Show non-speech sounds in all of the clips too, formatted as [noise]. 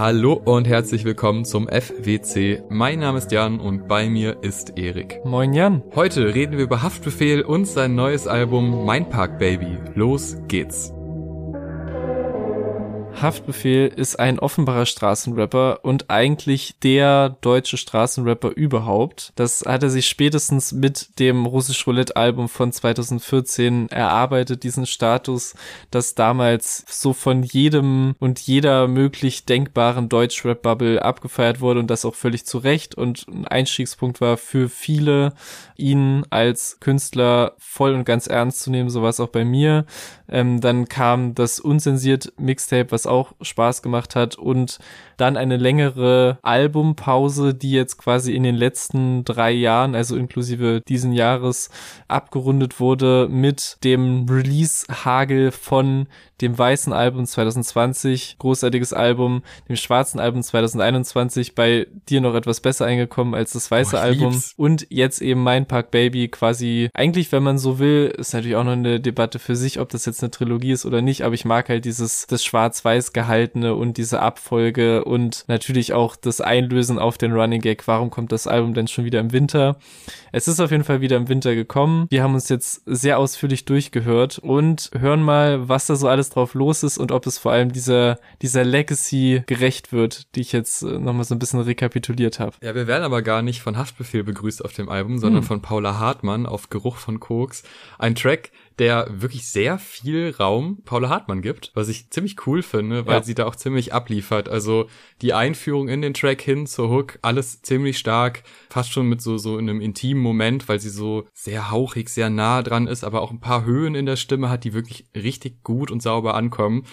Hallo und herzlich willkommen zum FWC. Mein Name ist Jan und bei mir ist Erik. Moin Jan. Heute reden wir über Haftbefehl und sein neues Album Mein Park Baby. Los geht's. Haftbefehl ist ein offenbarer Straßenrapper und eigentlich der deutsche Straßenrapper überhaupt. Das hat er sich spätestens mit dem Russisch Roulette Album von 2014 erarbeitet, diesen Status, das damals so von jedem und jeder möglich denkbaren Deutschrap-Bubble abgefeiert wurde und das auch völlig zu Recht und ein Einstiegspunkt war für viele, ihn als Künstler voll und ganz ernst zu nehmen, so war es auch bei mir. Ähm, dann kam das unzensiert Mixtape, was auch Spaß gemacht hat und dann eine längere Albumpause, die jetzt quasi in den letzten drei Jahren, also inklusive diesen Jahres, abgerundet wurde mit dem Release-Hagel von dem weißen Album 2020, großartiges Album, dem schwarzen Album 2021, bei dir noch etwas besser eingekommen als das weiße oh, Album. lieb's. und jetzt eben Mein Park Baby quasi, eigentlich, wenn man so will, ist natürlich auch noch eine Debatte für sich, ob das jetzt eine Trilogie ist oder nicht, aber ich mag halt dieses, das schwarz-weiß gehaltene und diese Abfolge und natürlich auch das Einlösen auf den Running Gag. Warum kommt das Album denn schon wieder im Winter? Es ist auf jeden Fall wieder im Winter gekommen. Wir haben uns jetzt sehr ausführlich durchgehört und hören mal, was da so alles drauf los ist und ob es vor allem dieser, dieser Legacy gerecht wird, die ich jetzt äh, nochmal so ein bisschen rekapituliert habe. Ja, wir werden aber gar nicht von Haftbefehl begrüßt auf dem Album, sondern hm. von Paula Hartmann auf Geruch von Koks. Ein Track, der wirklich sehr viel Raum Paula Hartmann gibt, was ich ziemlich cool finde, weil ja. sie da auch ziemlich abliefert. Also die Einführung in den Track hin zur Hook, alles ziemlich stark, fast schon mit so, so einem intimen Moment, weil sie so sehr hauchig, sehr nah dran ist, aber auch ein paar Höhen in der Stimme hat, die wirklich richtig gut und sauber ankommen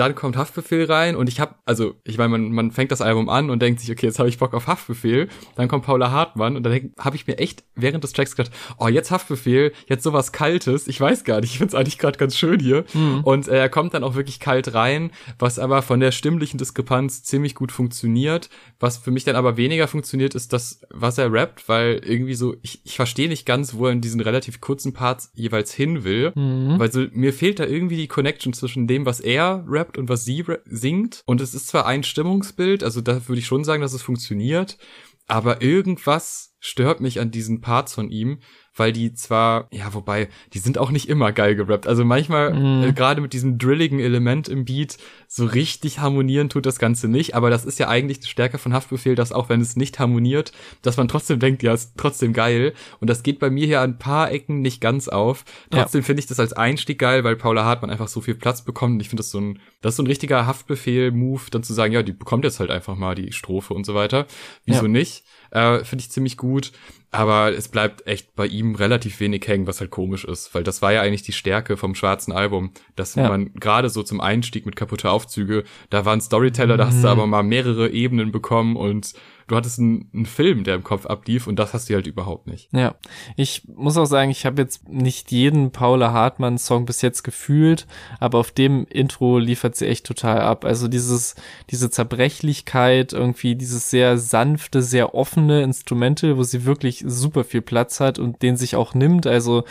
dann kommt Haftbefehl rein und ich habe, also ich meine, man, man fängt das Album an und denkt sich, okay, jetzt habe ich Bock auf Haftbefehl. Dann kommt Paula Hartmann und dann habe ich mir echt während des Tracks gedacht, oh, jetzt Haftbefehl, jetzt sowas Kaltes. Ich weiß gar nicht, ich find's eigentlich gerade ganz schön hier. Mhm. Und äh, er kommt dann auch wirklich kalt rein, was aber von der stimmlichen Diskrepanz ziemlich gut funktioniert. Was für mich dann aber weniger funktioniert, ist das, was er rappt, weil irgendwie so, ich, ich verstehe nicht ganz, wo er in diesen relativ kurzen Parts jeweils hin will. Mhm. Weil so, mir fehlt da irgendwie die Connection zwischen dem, was er rappt rappt und was sie singt. Und es ist zwar ein Stimmungsbild, also da würde ich schon sagen, dass es funktioniert, aber irgendwas stört mich an diesen Parts von ihm, weil die zwar, ja, wobei, die sind auch nicht immer geil gerappt. Also manchmal, mm. äh, gerade mit diesem drilligen Element im Beat, so richtig harmonieren tut das Ganze nicht. Aber das ist ja eigentlich die Stärke von Haftbefehl, dass auch wenn es nicht harmoniert, dass man trotzdem denkt, ja, ist trotzdem geil. Und das geht bei mir hier an ein paar Ecken nicht ganz auf. Trotzdem ja. finde ich das als Einstieg geil, weil Paula Hartmann einfach so viel Platz bekommt. Und ich finde das so ein, das ist so ein richtiger Haftbefehl-Move, dann zu sagen, ja, die bekommt jetzt halt einfach mal die Strophe und so weiter. Wieso ja. nicht? Äh, finde ich ziemlich gut. Aber es bleibt echt bei ihm relativ wenig hängen, was halt komisch ist, weil das war ja eigentlich die Stärke vom schwarzen Album, dass ja. man gerade so zum Einstieg mit kaputte Aufzüge, da waren Storyteller, mhm. da hast du mhm. aber mal mehrere Ebenen bekommen und du hattest einen, einen, Film, der im Kopf ablief und das hast du halt überhaupt nicht. Ja, ich muss auch sagen, ich habe jetzt nicht jeden Paula Hartmann Song bis jetzt gefühlt, aber auf dem Intro liefert sie echt total ab. Also dieses, diese Zerbrechlichkeit, irgendwie dieses sehr sanfte, sehr offene Instrumente, wo sie wirklich super viel Platz hat und den sich auch nimmt. Also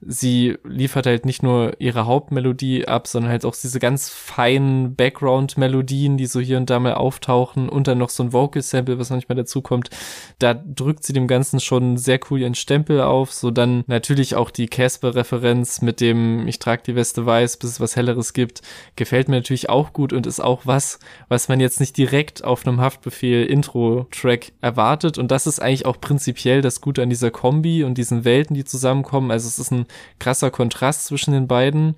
sie liefert halt nicht nur ihre Hauptmelodie ab, sondern halt auch diese ganz feinen Background-Melodien, die so hier und da mal auftauchen und dann noch so ein Vocal-Sample, was manchmal manchmal dazu kommt, da drückt sie dem Ganzen schon sehr cool ihren Stempel auf. So dann natürlich auch die Casper-Referenz mit dem Ich trage die Weste weiß, bis es was Helleres gibt, gefällt mir natürlich auch gut und ist auch was, was man jetzt nicht direkt auf einem Haftbefehl-Intro-Track erwartet. Und das ist eigentlich auch prinzipiell das Gute an dieser Kombi und diesen Welten, die zusammenkommen. Also es ist ein krasser Kontrast zwischen den beiden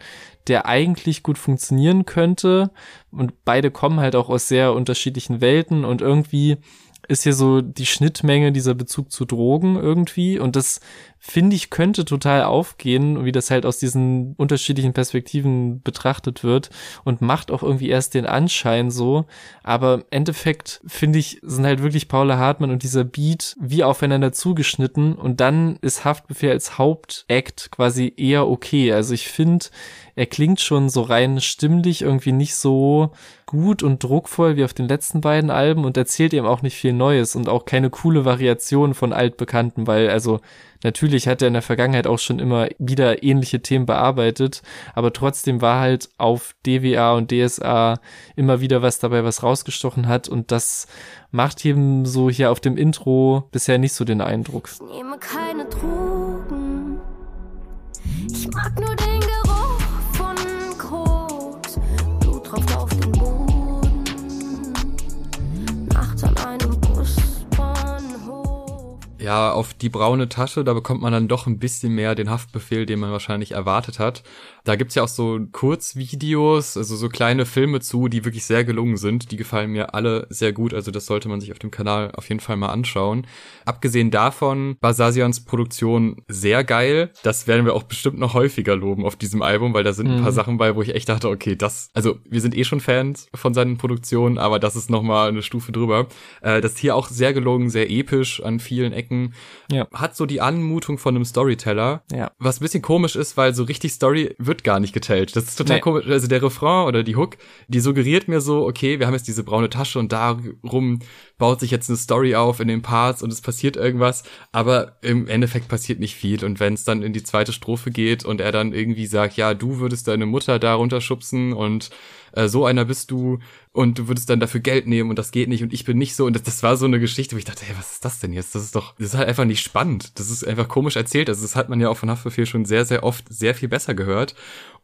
der eigentlich gut funktionieren könnte. Und beide kommen halt auch aus sehr unterschiedlichen Welten und irgendwie ist hier so die Schnittmenge dieser Bezug zu Drogen irgendwie. Und das finde ich könnte total aufgehen, wie das halt aus diesen unterschiedlichen Perspektiven betrachtet wird und macht auch irgendwie erst den Anschein so, aber im Endeffekt finde ich sind halt wirklich Paula Hartmann und dieser Beat wie aufeinander zugeschnitten. Und dann ist Haftbefehl als Hauptakt quasi eher okay. Also ich finde, er klingt schon so rein stimmlich irgendwie nicht so gut und druckvoll wie auf den letzten beiden Alben und erzählt eben auch nicht viel Neues und auch keine coole Variation von altbekannten, weil also Natürlich hat er in der Vergangenheit auch schon immer wieder ähnliche Themen bearbeitet, aber trotzdem war halt auf DWA und DSA immer wieder was dabei, was rausgestochen hat und das macht eben so hier auf dem Intro bisher nicht so den Eindruck. Ich nehme keine Drogen. Ich mag nur ja, auf die braune Tasche, da bekommt man dann doch ein bisschen mehr den Haftbefehl, den man wahrscheinlich erwartet hat. Da gibt's ja auch so Kurzvideos, also so kleine Filme zu, die wirklich sehr gelungen sind. Die gefallen mir alle sehr gut, also das sollte man sich auf dem Kanal auf jeden Fall mal anschauen. Abgesehen davon war Sasians Produktion sehr geil. Das werden wir auch bestimmt noch häufiger loben auf diesem Album, weil da sind ein paar mhm. Sachen bei, wo ich echt dachte, okay, das, also wir sind eh schon Fans von seinen Produktionen, aber das ist nochmal eine Stufe drüber. Äh, das ist hier auch sehr gelungen, sehr episch an vielen Ecken. Ja. Hat so die Anmutung von einem Storyteller. Ja. Was ein bisschen komisch ist, weil so richtig Story wird gar nicht geteilt. Das ist total nee. komisch. Also der Refrain oder die Hook, die suggeriert mir so, okay, wir haben jetzt diese braune Tasche und darum baut sich jetzt eine Story auf in den Parts und es passiert irgendwas, aber im Endeffekt passiert nicht viel. Und wenn es dann in die zweite Strophe geht und er dann irgendwie sagt, ja, du würdest deine Mutter da runterschubsen und äh, so einer bist du und du würdest dann dafür Geld nehmen und das geht nicht und ich bin nicht so und das, das war so eine Geschichte, wo ich dachte, hey, was ist das denn jetzt? Das ist doch, das ist halt einfach nicht spannend. Das ist einfach komisch erzählt. Also das hat man ja auch von Haftbefehl schon sehr, sehr oft sehr viel besser gehört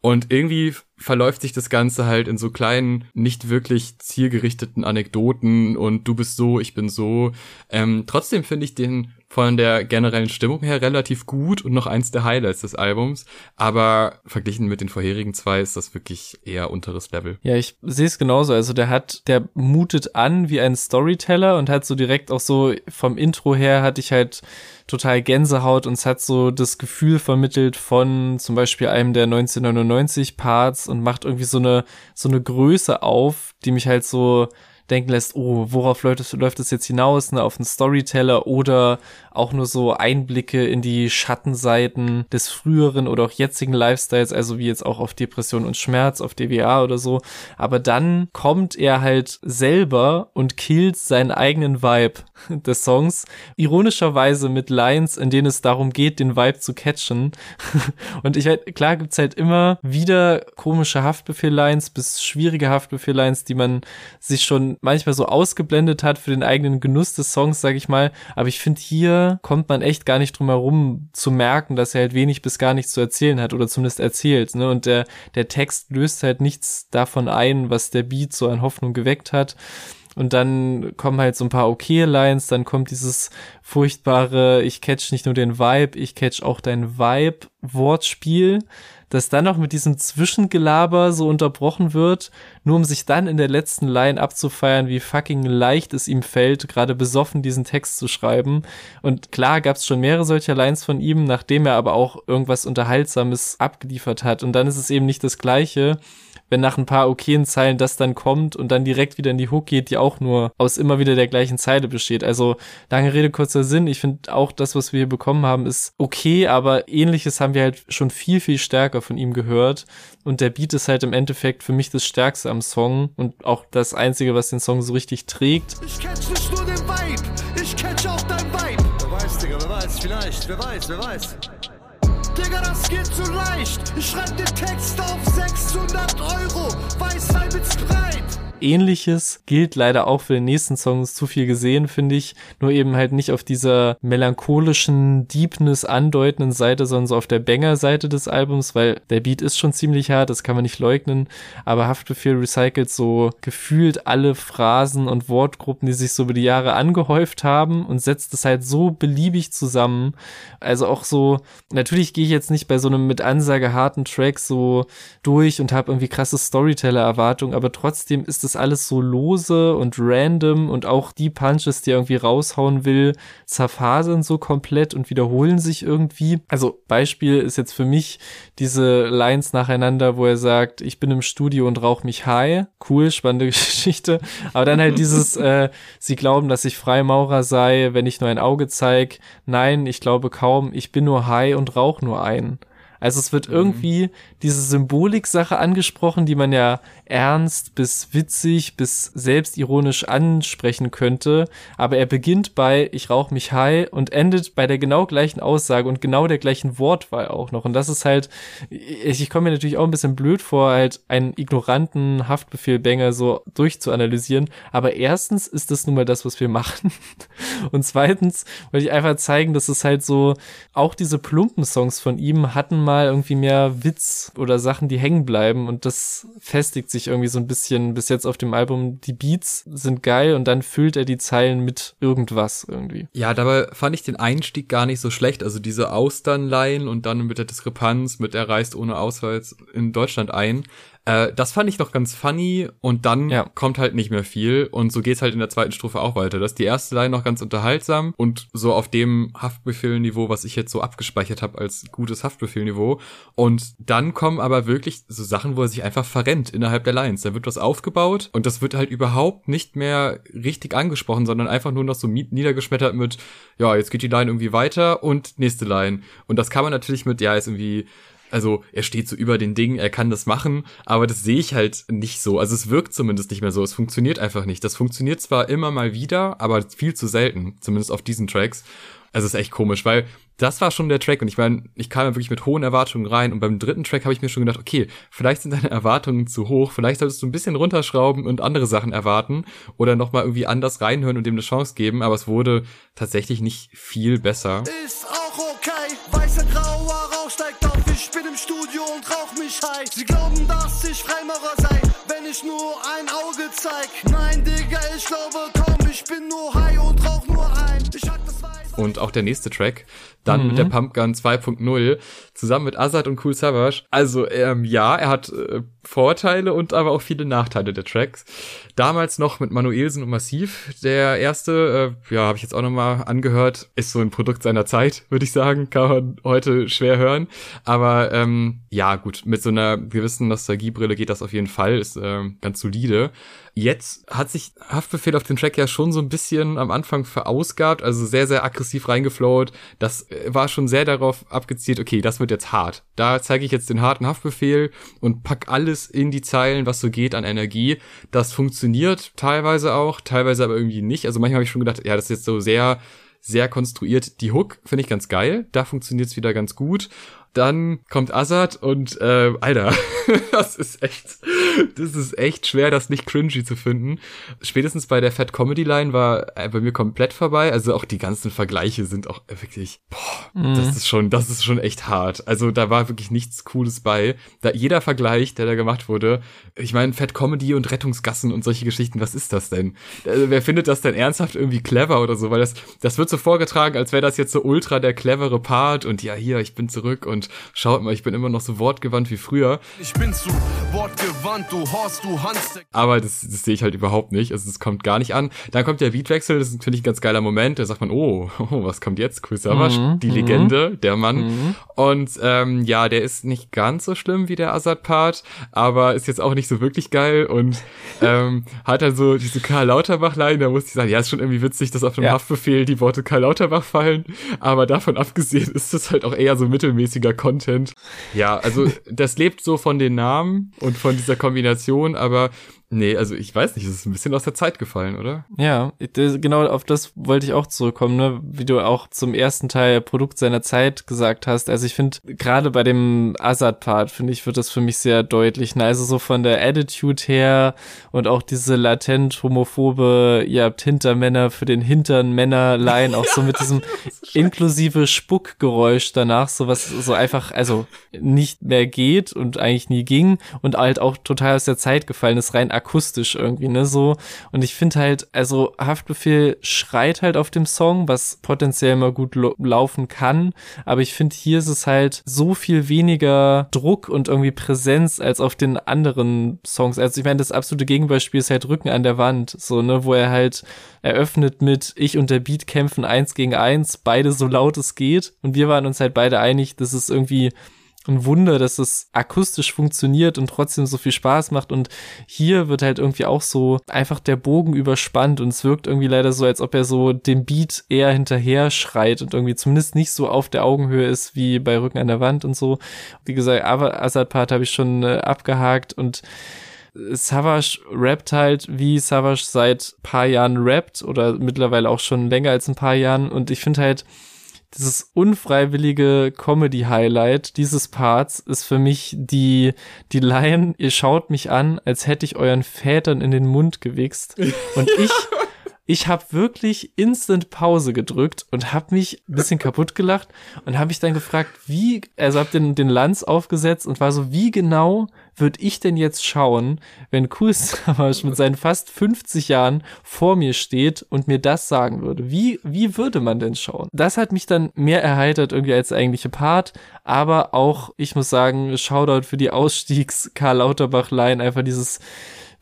und irgendwie verläuft sich das Ganze halt in so kleinen, nicht wirklich zielgerichteten Anekdoten und du bist so, ich bin so. Ähm, trotzdem finde ich den von der generellen Stimmung her relativ gut und noch eins der Highlights des Albums. Aber verglichen mit den vorherigen zwei ist das wirklich eher unteres Level. Ja, ich sehe es genauso. Also der hat, der mutet an wie ein Storyteller und hat so direkt auch so vom Intro her hatte ich halt total Gänsehaut und es hat so das Gefühl vermittelt von zum Beispiel einem der 1999 Parts und macht irgendwie so eine, so eine Größe auf, die mich halt so denken lässt, oh, worauf läuft es, läuft es jetzt hinaus, ne, auf einen Storyteller oder auch nur so Einblicke in die Schattenseiten des früheren oder auch jetzigen Lifestyles, also wie jetzt auch auf Depression und Schmerz, auf DWA oder so. Aber dann kommt er halt selber und killt seinen eigenen Vibe [laughs] des Songs. Ironischerweise mit Lines, in denen es darum geht, den Vibe zu catchen. [laughs] und ich halt, klar gibt's halt immer wieder komische Haftbefehl-Lines bis schwierige Haftbefehl-Lines, die man sich schon manchmal so ausgeblendet hat für den eigenen Genuss des Songs, sag ich mal. Aber ich finde hier kommt man echt gar nicht drum herum zu merken, dass er halt wenig bis gar nichts zu erzählen hat oder zumindest erzählt. Ne? Und der, der Text löst halt nichts davon ein, was der Beat so an Hoffnung geweckt hat. Und dann kommen halt so ein paar okay Lines, dann kommt dieses furchtbare, ich catch nicht nur den Vibe, ich catch auch dein Vibe Wortspiel, das dann noch mit diesem Zwischengelaber so unterbrochen wird, nur um sich dann in der letzten Line abzufeiern, wie fucking leicht es ihm fällt, gerade besoffen diesen Text zu schreiben. Und klar gab es schon mehrere solcher Lines von ihm, nachdem er aber auch irgendwas Unterhaltsames abgeliefert hat. Und dann ist es eben nicht das Gleiche, wenn nach ein paar okayen Zeilen das dann kommt und dann direkt wieder in die Hook geht, die auch nur aus immer wieder der gleichen Zeile besteht. Also lange Rede, kurzer Sinn. Ich finde auch das, was wir hier bekommen haben, ist okay, aber ähnliches haben wir halt schon viel, viel stärker von ihm gehört. Und der Beat ist halt im Endeffekt für mich das Stärkste am Song und auch das Einzige, was den Song so richtig trägt. Ich catch nicht nur den Vibe, ich catch auch dein Vibe. Wer weiß, Digga, wer weiß, vielleicht, wer weiß, wer weiß. Geht zu leicht. Ich schreib den Text auf 600 Euro. Weißwein mit Sprite. Ähnliches gilt leider auch für den nächsten Song, ist zu viel gesehen, finde ich. Nur eben halt nicht auf dieser melancholischen, Deepness andeutenden Seite, sondern so auf der Banger-Seite des Albums, weil der Beat ist schon ziemlich hart, das kann man nicht leugnen. Aber Haftbefehl recycelt so gefühlt alle Phrasen und Wortgruppen, die sich so über die Jahre angehäuft haben und setzt es halt so beliebig zusammen. Also auch so, natürlich gehe ich jetzt nicht bei so einem mit Ansage harten Track so durch und habe irgendwie krasse Storyteller-Erwartungen, aber trotzdem ist das alles so lose und random und auch die Punches, die er irgendwie raushauen will, zerfasern so komplett und wiederholen sich irgendwie. Also Beispiel ist jetzt für mich diese Lines nacheinander, wo er sagt, ich bin im Studio und rauche mich high. Cool, spannende [laughs] Geschichte. Aber dann halt dieses, [laughs] äh, sie glauben, dass ich Freimaurer sei, wenn ich nur ein Auge zeig. Nein, ich glaube kaum, ich bin nur high und rauch nur ein. Also es wird mhm. irgendwie diese Symbolik-Sache angesprochen, die man ja ernst bis witzig bis selbstironisch ansprechen könnte. Aber er beginnt bei Ich rauch mich high und endet bei der genau gleichen Aussage und genau der gleichen Wortwahl auch noch. Und das ist halt, ich, ich komme mir natürlich auch ein bisschen blöd vor, halt einen ignoranten Haftbefehl-Banger so durchzuanalysieren. Aber erstens ist das nun mal das, was wir machen. Und zweitens wollte ich einfach zeigen, dass es halt so, auch diese plumpen Songs von ihm hatten mal irgendwie mehr Witz oder Sachen, die hängen bleiben. Und das festigt sich irgendwie so ein bisschen bis jetzt auf dem Album. Die Beats sind geil und dann füllt er die Zeilen mit irgendwas irgendwie. Ja, dabei fand ich den Einstieg gar nicht so schlecht. Also diese Austernleihen und dann mit der Diskrepanz mit er reist ohne Ausweis in Deutschland ein. Äh, das fand ich noch ganz funny und dann ja. kommt halt nicht mehr viel und so geht's halt in der zweiten Strophe auch weiter. Das ist die erste Line noch ganz unterhaltsam und so auf dem Haftbefehlniveau, was ich jetzt so abgespeichert habe als gutes Haftbefehlniveau und dann kommen aber wirklich so Sachen, wo er sich einfach verrennt innerhalb der Lines. Da wird was aufgebaut und das wird halt überhaupt nicht mehr richtig angesprochen, sondern einfach nur noch so niedergeschmettert mit, ja, jetzt geht die Line irgendwie weiter und nächste Line. Und das kann man natürlich mit, ja, ist irgendwie also er steht so über den Dingen, er kann das machen, aber das sehe ich halt nicht so. Also es wirkt zumindest nicht mehr so. Es funktioniert einfach nicht. Das funktioniert zwar immer mal wieder, aber viel zu selten, zumindest auf diesen Tracks. Also es ist echt komisch, weil das war schon der Track und ich meine, ich kam ja wirklich mit hohen Erwartungen rein und beim dritten Track habe ich mir schon gedacht, okay, vielleicht sind deine Erwartungen zu hoch, vielleicht solltest du ein bisschen runterschrauben und andere Sachen erwarten oder nochmal irgendwie anders reinhören und dem eine Chance geben, aber es wurde tatsächlich nicht viel besser. Ist auch okay, weißer grauer Rauch steigt ich bin im Studio und rauch mich high. Sie glauben, dass ich Freimaurer sei, wenn ich nur ein Auge zeig. Nein, Digga, ich glaube komm, ich bin nur high und rauch nur ein. Ich hack das weiß. Und auch der nächste Track, dann mhm. mit der mhm. Pumpgun 2.0, zusammen mit Azad und Cool Savage. Also, ähm, ja, er hat äh, Vorteile und aber auch viele Nachteile der Tracks. Damals noch mit Manuelsen und Massiv. Der erste, äh, ja, habe ich jetzt auch nochmal angehört, ist so ein Produkt seiner Zeit, [laughs] würde ich sagen. Kann man heute schwer hören. Aber ähm, ja, gut, mit so einer gewissen Nostalgiebrille geht das auf jeden Fall. Ist äh, ganz solide. Jetzt hat sich Haftbefehl auf den Track ja schon so ein bisschen am Anfang verausgabt, also sehr, sehr aggressiv reingeflowt. Das äh, war schon sehr darauf abgezielt, okay, das wird jetzt hart. Da zeige ich jetzt den harten Haftbefehl und pack alles in die Zeilen, was so geht an Energie. Das funktioniert teilweise auch, teilweise aber irgendwie nicht. Also manchmal habe ich schon gedacht, ja, das ist jetzt so sehr sehr konstruiert. Die Hook finde ich ganz geil. Da funktioniert es wieder ganz gut. Dann kommt Azad und äh, Alter, [laughs] das ist echt, das ist echt schwer, das nicht cringy zu finden. Spätestens bei der Fat Comedy Line war äh, bei mir komplett vorbei. Also auch die ganzen Vergleiche sind auch wirklich, boah, mhm. das ist schon, das ist schon echt hart. Also da war wirklich nichts Cooles bei. Da jeder Vergleich, der da gemacht wurde, ich meine Fat Comedy und Rettungsgassen und solche Geschichten, was ist das denn? Also, wer findet das denn ernsthaft irgendwie clever oder so? Weil das, das wird so vorgetragen, als wäre das jetzt so ultra der clevere Part und ja hier, ich bin zurück und schaut mal, ich bin immer noch so wortgewandt wie früher. Ich bin zu wortgewandt, du Horst, du Hans. Aber das, das sehe ich halt überhaupt nicht. Also es kommt gar nicht an. Dann kommt der Beatwechsel, das ist natürlich ein ganz geiler Moment. Da sagt man, oh, [laughs] oh was kommt jetzt? Chris Savage, mhm, die Legende, mhm. der Mann. Mhm. Und ähm, ja, der ist nicht ganz so schlimm wie der Assad-Part, aber ist jetzt auch nicht so wirklich geil und ähm, [laughs] hat dann so diese Karl Lauterbach-Line, da musste ich sagen, ja, ist schon irgendwie witzig, dass auf dem ja. Haftbefehl die Worte Karl Lauterbach fallen, aber davon abgesehen [laughs] ist das halt auch eher so mittelmäßiger Content. Ja, also das lebt so von den Namen und von dieser Kombination, aber Nee, also ich weiß nicht, es ist ein bisschen aus der Zeit gefallen, oder? Ja, genau auf das wollte ich auch zurückkommen, ne? Wie du auch zum ersten Teil Produkt seiner Zeit gesagt hast. Also ich finde, gerade bei dem Azad-Part, finde ich, wird das für mich sehr deutlich. Ne? Also so von der Attitude her und auch diese latent homophobe, ihr habt Hintermänner für den hinteren Männer-Line, auch so mit [laughs] diesem inklusive Spuckgeräusch danach, so was so einfach, also nicht mehr geht und eigentlich nie ging und halt auch total aus der Zeit gefallen ist, rein akustisch irgendwie, ne, so. Und ich finde halt, also Haftbefehl schreit halt auf dem Song, was potenziell mal gut laufen kann. Aber ich finde, hier ist es halt so viel weniger Druck und irgendwie Präsenz als auf den anderen Songs. Also ich meine, das absolute Gegenbeispiel ist halt Rücken an der Wand, so, ne, wo er halt eröffnet mit Ich und der Beat kämpfen eins gegen eins, beide so laut es geht. Und wir waren uns halt beide einig, dass es irgendwie ein Wunder, dass es akustisch funktioniert und trotzdem so viel Spaß macht. Und hier wird halt irgendwie auch so einfach der Bogen überspannt und es wirkt irgendwie leider so, als ob er so dem Beat eher hinterher schreit und irgendwie zumindest nicht so auf der Augenhöhe ist wie bei Rücken an der Wand und so. Wie gesagt, Assad Part habe ich schon äh, abgehakt und Savage rappt halt, wie Savage seit paar Jahren rappt oder mittlerweile auch schon länger als ein paar Jahren und ich finde halt, dieses unfreiwillige Comedy-Highlight dieses Parts ist für mich die, die Line, ihr schaut mich an, als hätte ich euren Vätern in den Mund gewichst. Und [laughs] ich, ich habe wirklich instant Pause gedrückt und habe mich ein bisschen kaputt gelacht und habe mich dann gefragt, wie, also habe den, den Lanz aufgesetzt und war so, wie genau würde ich denn jetzt schauen, wenn Kool Savage mit seinen fast 50 Jahren vor mir steht und mir das sagen würde? Wie, wie würde man denn schauen? Das hat mich dann mehr erheitert irgendwie als der eigentliche Part, aber auch, ich muss sagen, Shoutout für die Ausstiegs-Karl Lauterbach-Line, einfach dieses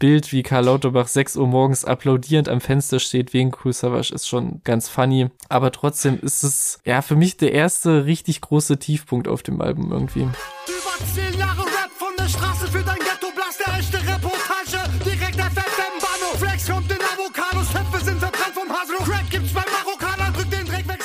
Bild, wie Karl Lauterbach 6 Uhr morgens applaudierend am Fenster steht wegen Cool Savage ist schon ganz funny. Aber trotzdem ist es ja für mich der erste richtig große Tiefpunkt auf dem Album irgendwie. Über 10 Jahre der Straße für dein Ghetto Blast, der echte Reportage. Direkt FFM Bahnhof. Flex kommt in Avocados, Töpfe sind verbrannt vom Hasbro. Crack gibt's beim Marokkaner, drück den Dreck weg,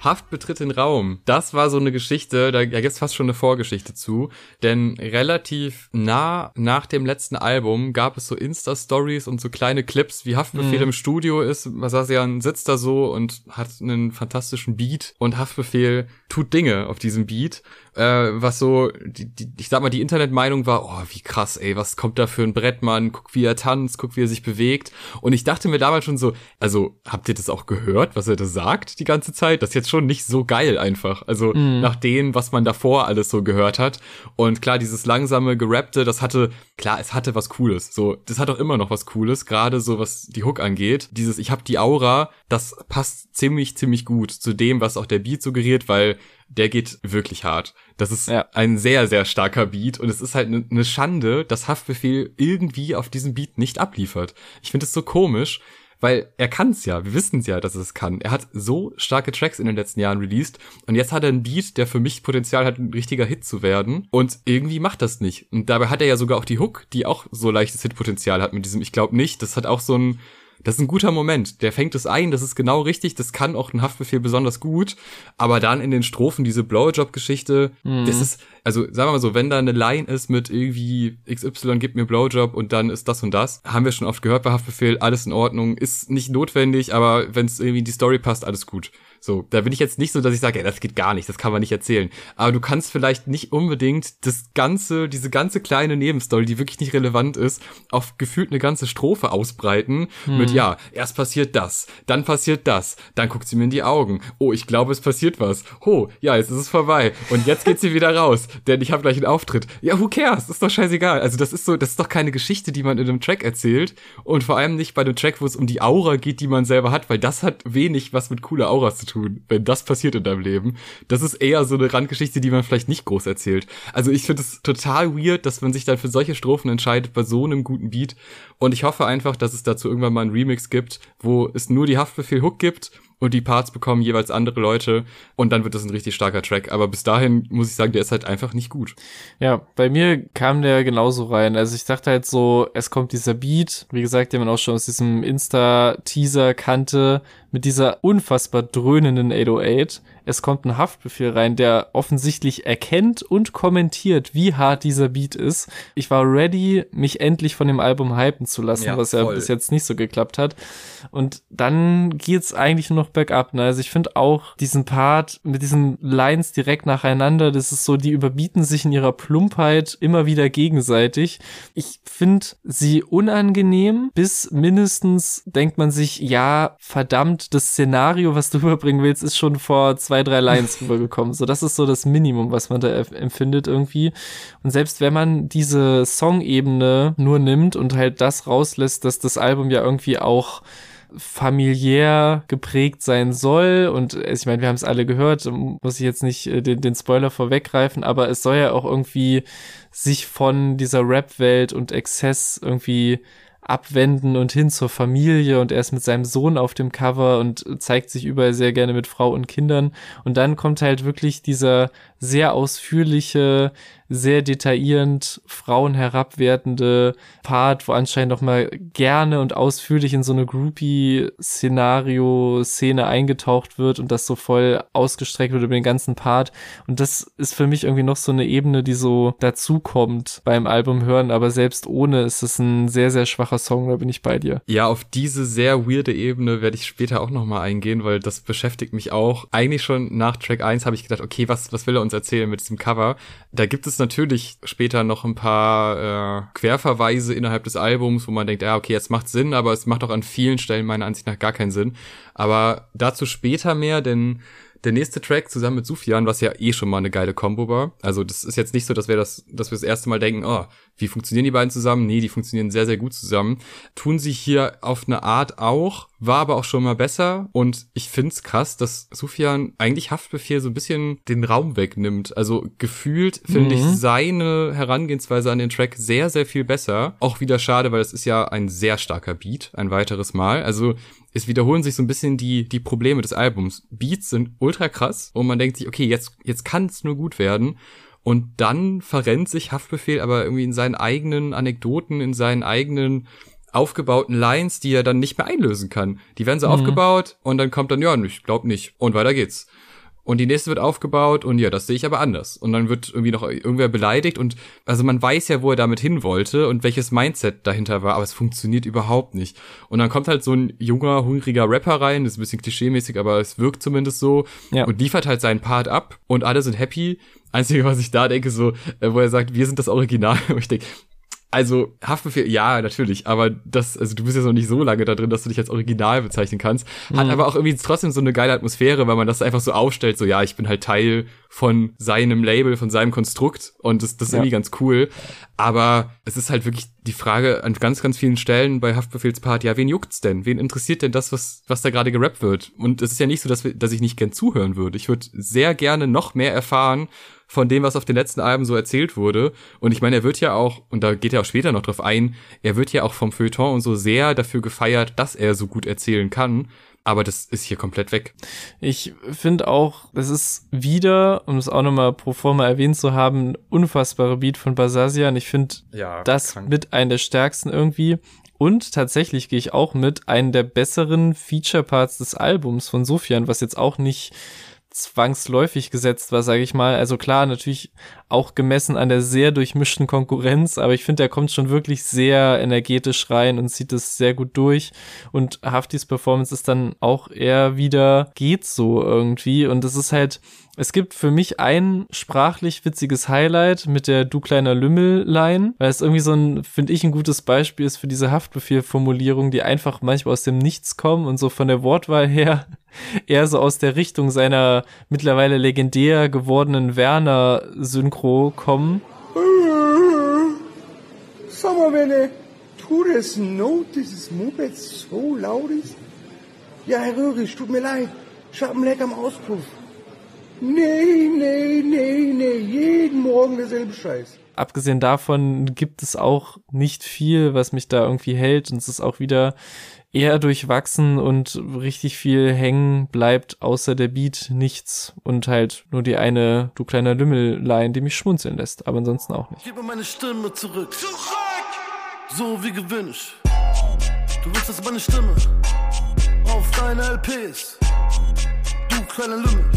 Haft betritt den Raum. Das war so eine Geschichte, da, da gibt's fast schon eine Vorgeschichte zu. Denn relativ nah nach dem letzten Album gab es so Insta-Stories und so kleine Clips, wie Haftbefehl mhm. im Studio ist. Masasian sitzt da so und hat einen fantastischen Beat und Haftbefehl tut Dinge auf diesem Beat äh, was so, die, die, ich sag mal, die Internetmeinung war, oh, wie krass, ey, was kommt da für ein Brettmann, guck, wie er tanzt, guck, wie er sich bewegt. Und ich dachte mir damals schon so, also, habt ihr das auch gehört, was er da sagt die ganze Zeit? Das ist jetzt schon nicht so geil einfach. Also, mhm. nach dem, was man davor alles so gehört hat. Und klar, dieses langsame, gerappte, das hatte, klar, es hatte was Cooles. So, das hat auch immer noch was Cooles, gerade so, was die Hook angeht. Dieses, ich hab die Aura, das passt ziemlich, ziemlich gut zu dem, was auch der Beat suggeriert, weil der geht wirklich hart. Das ist ja. ein sehr, sehr starker Beat und es ist halt eine ne Schande, dass Haftbefehl irgendwie auf diesem Beat nicht abliefert. Ich finde es so komisch, weil er kann's ja, wir wissen's ja, dass er es kann. Er hat so starke Tracks in den letzten Jahren released und jetzt hat er einen Beat, der für mich Potenzial hat, ein richtiger Hit zu werden und irgendwie macht das nicht. Und dabei hat er ja sogar auch die Hook, die auch so leichtes Hitpotenzial hat mit diesem Ich glaub nicht. Das hat auch so ein das ist ein guter Moment. Der fängt es ein, das ist genau richtig, das kann auch ein Haftbefehl besonders gut. Aber dann in den Strophen diese Blowjob-Geschichte, mhm. das ist, also sagen wir mal so, wenn da eine Line ist mit irgendwie XY gibt mir Blowjob und dann ist das und das, haben wir schon oft gehört bei Haftbefehl, alles in Ordnung, ist nicht notwendig, aber wenn es irgendwie in die Story passt, alles gut. So, da bin ich jetzt nicht so, dass ich sage, ey, das geht gar nicht, das kann man nicht erzählen. Aber du kannst vielleicht nicht unbedingt das ganze, diese ganze kleine Nebenstory, die wirklich nicht relevant ist, auf gefühlt eine ganze Strophe ausbreiten hm. mit, ja, erst passiert das, dann passiert das, dann guckt sie mir in die Augen. Oh, ich glaube, es passiert was. Oh, ja, jetzt ist es vorbei. Und jetzt geht sie wieder raus, denn ich habe gleich einen Auftritt. Ja, who cares? Ist doch scheißegal. Also das ist so, das ist doch keine Geschichte, die man in einem Track erzählt. Und vor allem nicht bei einem Track, wo es um die Aura geht, die man selber hat, weil das hat wenig was mit cooler Auras zu tun tun, wenn das passiert in deinem Leben. Das ist eher so eine Randgeschichte, die man vielleicht nicht groß erzählt. Also ich finde es total weird, dass man sich dann für solche Strophen entscheidet bei so einem guten Beat. Und ich hoffe einfach, dass es dazu irgendwann mal einen Remix gibt, wo es nur die Haftbefehl-Hook gibt und die Parts bekommen jeweils andere Leute und dann wird das ein richtig starker Track. Aber bis dahin muss ich sagen, der ist halt einfach nicht gut. Ja, bei mir kam der genauso rein. Also ich dachte halt so, es kommt dieser Beat, wie gesagt, den man auch schon aus diesem Insta-Teaser kannte, mit dieser unfassbar dröhnenden 808 es kommt ein Haftbefehl rein, der offensichtlich erkennt und kommentiert, wie hart dieser Beat ist. Ich war ready, mich endlich von dem Album hypen zu lassen, ja, was ja bis jetzt nicht so geklappt hat. Und dann geht's eigentlich nur noch bergab. Ne? Also ich finde auch diesen Part mit diesen Lines direkt nacheinander, das ist so, die überbieten sich in ihrer Plumpheit immer wieder gegenseitig. Ich finde sie unangenehm, bis mindestens denkt man sich, ja, verdammt, das Szenario, was du [laughs] überbringen willst, ist schon vor zwei zwei, drei Lines [laughs] rübergekommen. So, das ist so das Minimum, was man da empfindet irgendwie. Und selbst wenn man diese Song-Ebene nur nimmt und halt das rauslässt, dass das Album ja irgendwie auch familiär geprägt sein soll und ich meine, wir haben es alle gehört, muss ich jetzt nicht äh, den, den Spoiler vorweggreifen, aber es soll ja auch irgendwie sich von dieser Rap-Welt und Exzess irgendwie abwenden und hin zur Familie und er ist mit seinem Sohn auf dem Cover und zeigt sich überall sehr gerne mit Frau und Kindern. Und dann kommt halt wirklich dieser sehr ausführliche, sehr detaillierend Frauen herabwertende Part, wo anscheinend noch mal gerne und ausführlich in so eine Groupie-Szenario-Szene eingetaucht wird und das so voll ausgestreckt wird über den ganzen Part. Und das ist für mich irgendwie noch so eine Ebene, die so dazukommt beim Album hören, aber selbst ohne ist es ein sehr, sehr schwacher Song, da bin ich bei dir. Ja, auf diese sehr weirde Ebene werde ich später auch noch mal eingehen, weil das beschäftigt mich auch. Eigentlich schon nach Track 1 habe ich gedacht, okay, was, was will er uns erzählen mit diesem Cover? Da gibt es natürlich später noch ein paar äh, Querverweise innerhalb des Albums, wo man denkt, ja, okay, jetzt macht Sinn, aber es macht auch an vielen Stellen meiner Ansicht nach gar keinen Sinn. Aber dazu später mehr, denn der nächste Track zusammen mit Sufjan, was ja eh schon mal eine geile Combo war. Also das ist jetzt nicht so, dass wir das, dass wir das erste Mal denken, oh, wie funktionieren die beiden zusammen? Nee, die funktionieren sehr, sehr gut zusammen. Tun sie hier auf eine Art auch, war aber auch schon mal besser. Und ich find's krass, dass Sufjan eigentlich Haftbefehl so ein bisschen den Raum wegnimmt. Also gefühlt finde mhm. ich seine Herangehensweise an den Track sehr, sehr viel besser. Auch wieder schade, weil es ist ja ein sehr starker Beat, ein weiteres Mal. Also es wiederholen sich so ein bisschen die, die Probleme des Albums. Beats sind ultra krass und man denkt sich, okay, jetzt, jetzt kann es nur gut werden. Und dann verrennt sich Haftbefehl aber irgendwie in seinen eigenen Anekdoten, in seinen eigenen aufgebauten Lines, die er dann nicht mehr einlösen kann. Die werden so mhm. aufgebaut und dann kommt dann, ja, ich glaub nicht. Und weiter geht's und die nächste wird aufgebaut und ja, das sehe ich aber anders. Und dann wird irgendwie noch irgendwer beleidigt und also man weiß ja, wo er damit hin wollte und welches Mindset dahinter war, aber es funktioniert überhaupt nicht. Und dann kommt halt so ein junger, hungriger Rapper rein, das ist ein bisschen klischeemäßig, aber es wirkt zumindest so ja. und liefert halt seinen Part ab und alle sind happy. Einzige, was ich da denke, so, äh, wo er sagt, wir sind das Original. [laughs] Und ich denke, also Haftbefehl, ja, natürlich, aber das, also du bist jetzt noch nicht so lange da drin, dass du dich als Original bezeichnen kannst. Hat mhm. aber auch irgendwie trotzdem so eine geile Atmosphäre, weil man das einfach so aufstellt, so ja, ich bin halt Teil von seinem Label, von seinem Konstrukt und das, das ist ja. irgendwie ganz cool. Aber es ist halt wirklich die Frage an ganz, ganz vielen Stellen bei Haftbefehlspart, ja, wen juckt's denn? Wen interessiert denn das, was, was da gerade gerappt wird? Und es ist ja nicht so, dass, wir, dass ich nicht gern zuhören würde. Ich würde sehr gerne noch mehr erfahren von dem, was auf den letzten Alben so erzählt wurde. Und ich meine, er wird ja auch, und da geht er auch später noch drauf ein, er wird ja auch vom Feuilleton und so sehr dafür gefeiert, dass er so gut erzählen kann. Aber das ist hier komplett weg. Ich finde auch, es ist wieder, um es auch nochmal pro forma erwähnt zu haben, unfassbare Beat von Basasian. Ich finde ja, das krank. mit einem der stärksten irgendwie. Und tatsächlich gehe ich auch mit einem der besseren Feature-Parts des Albums von Sofian, was jetzt auch nicht zwangsläufig gesetzt war, sage ich mal. Also klar, natürlich auch gemessen an der sehr durchmischten Konkurrenz, aber ich finde, er kommt schon wirklich sehr energetisch rein und zieht es sehr gut durch. Und Haftis Performance ist dann auch eher wieder geht so irgendwie. Und es ist halt, es gibt für mich ein sprachlich witziges Highlight mit der Du kleiner Lümmel-Line, weil es irgendwie so ein, finde ich, ein gutes Beispiel ist für diese Haftbefehl-Formulierung, die einfach manchmal aus dem Nichts kommen und so von der Wortwahl her [laughs] eher so aus der Richtung seiner mittlerweile legendär gewordenen Werner-Synchro kommen. Sag mal, wenn der Tourist Note dieses Moped so laut ist? Ja, Herr Röhrig, tut mir leid. Ich hab einen Leck am Auspuff. Nee, nee, nee, nee, jeden Morgen derselbe Scheiß. Abgesehen davon gibt es auch nicht viel, was mich da irgendwie hält. Und es ist auch wieder eher durchwachsen und richtig viel hängen bleibt außer der Beat nichts und halt nur die eine du kleiner Lümmel-Line, die mich schmunzeln lässt, aber ansonsten auch nicht. Gib mir meine Stimme zurück. Zurück! So wie gewünscht. Du willst, dass meine Stimme auf deine LPs. Du kleiner Lümmel.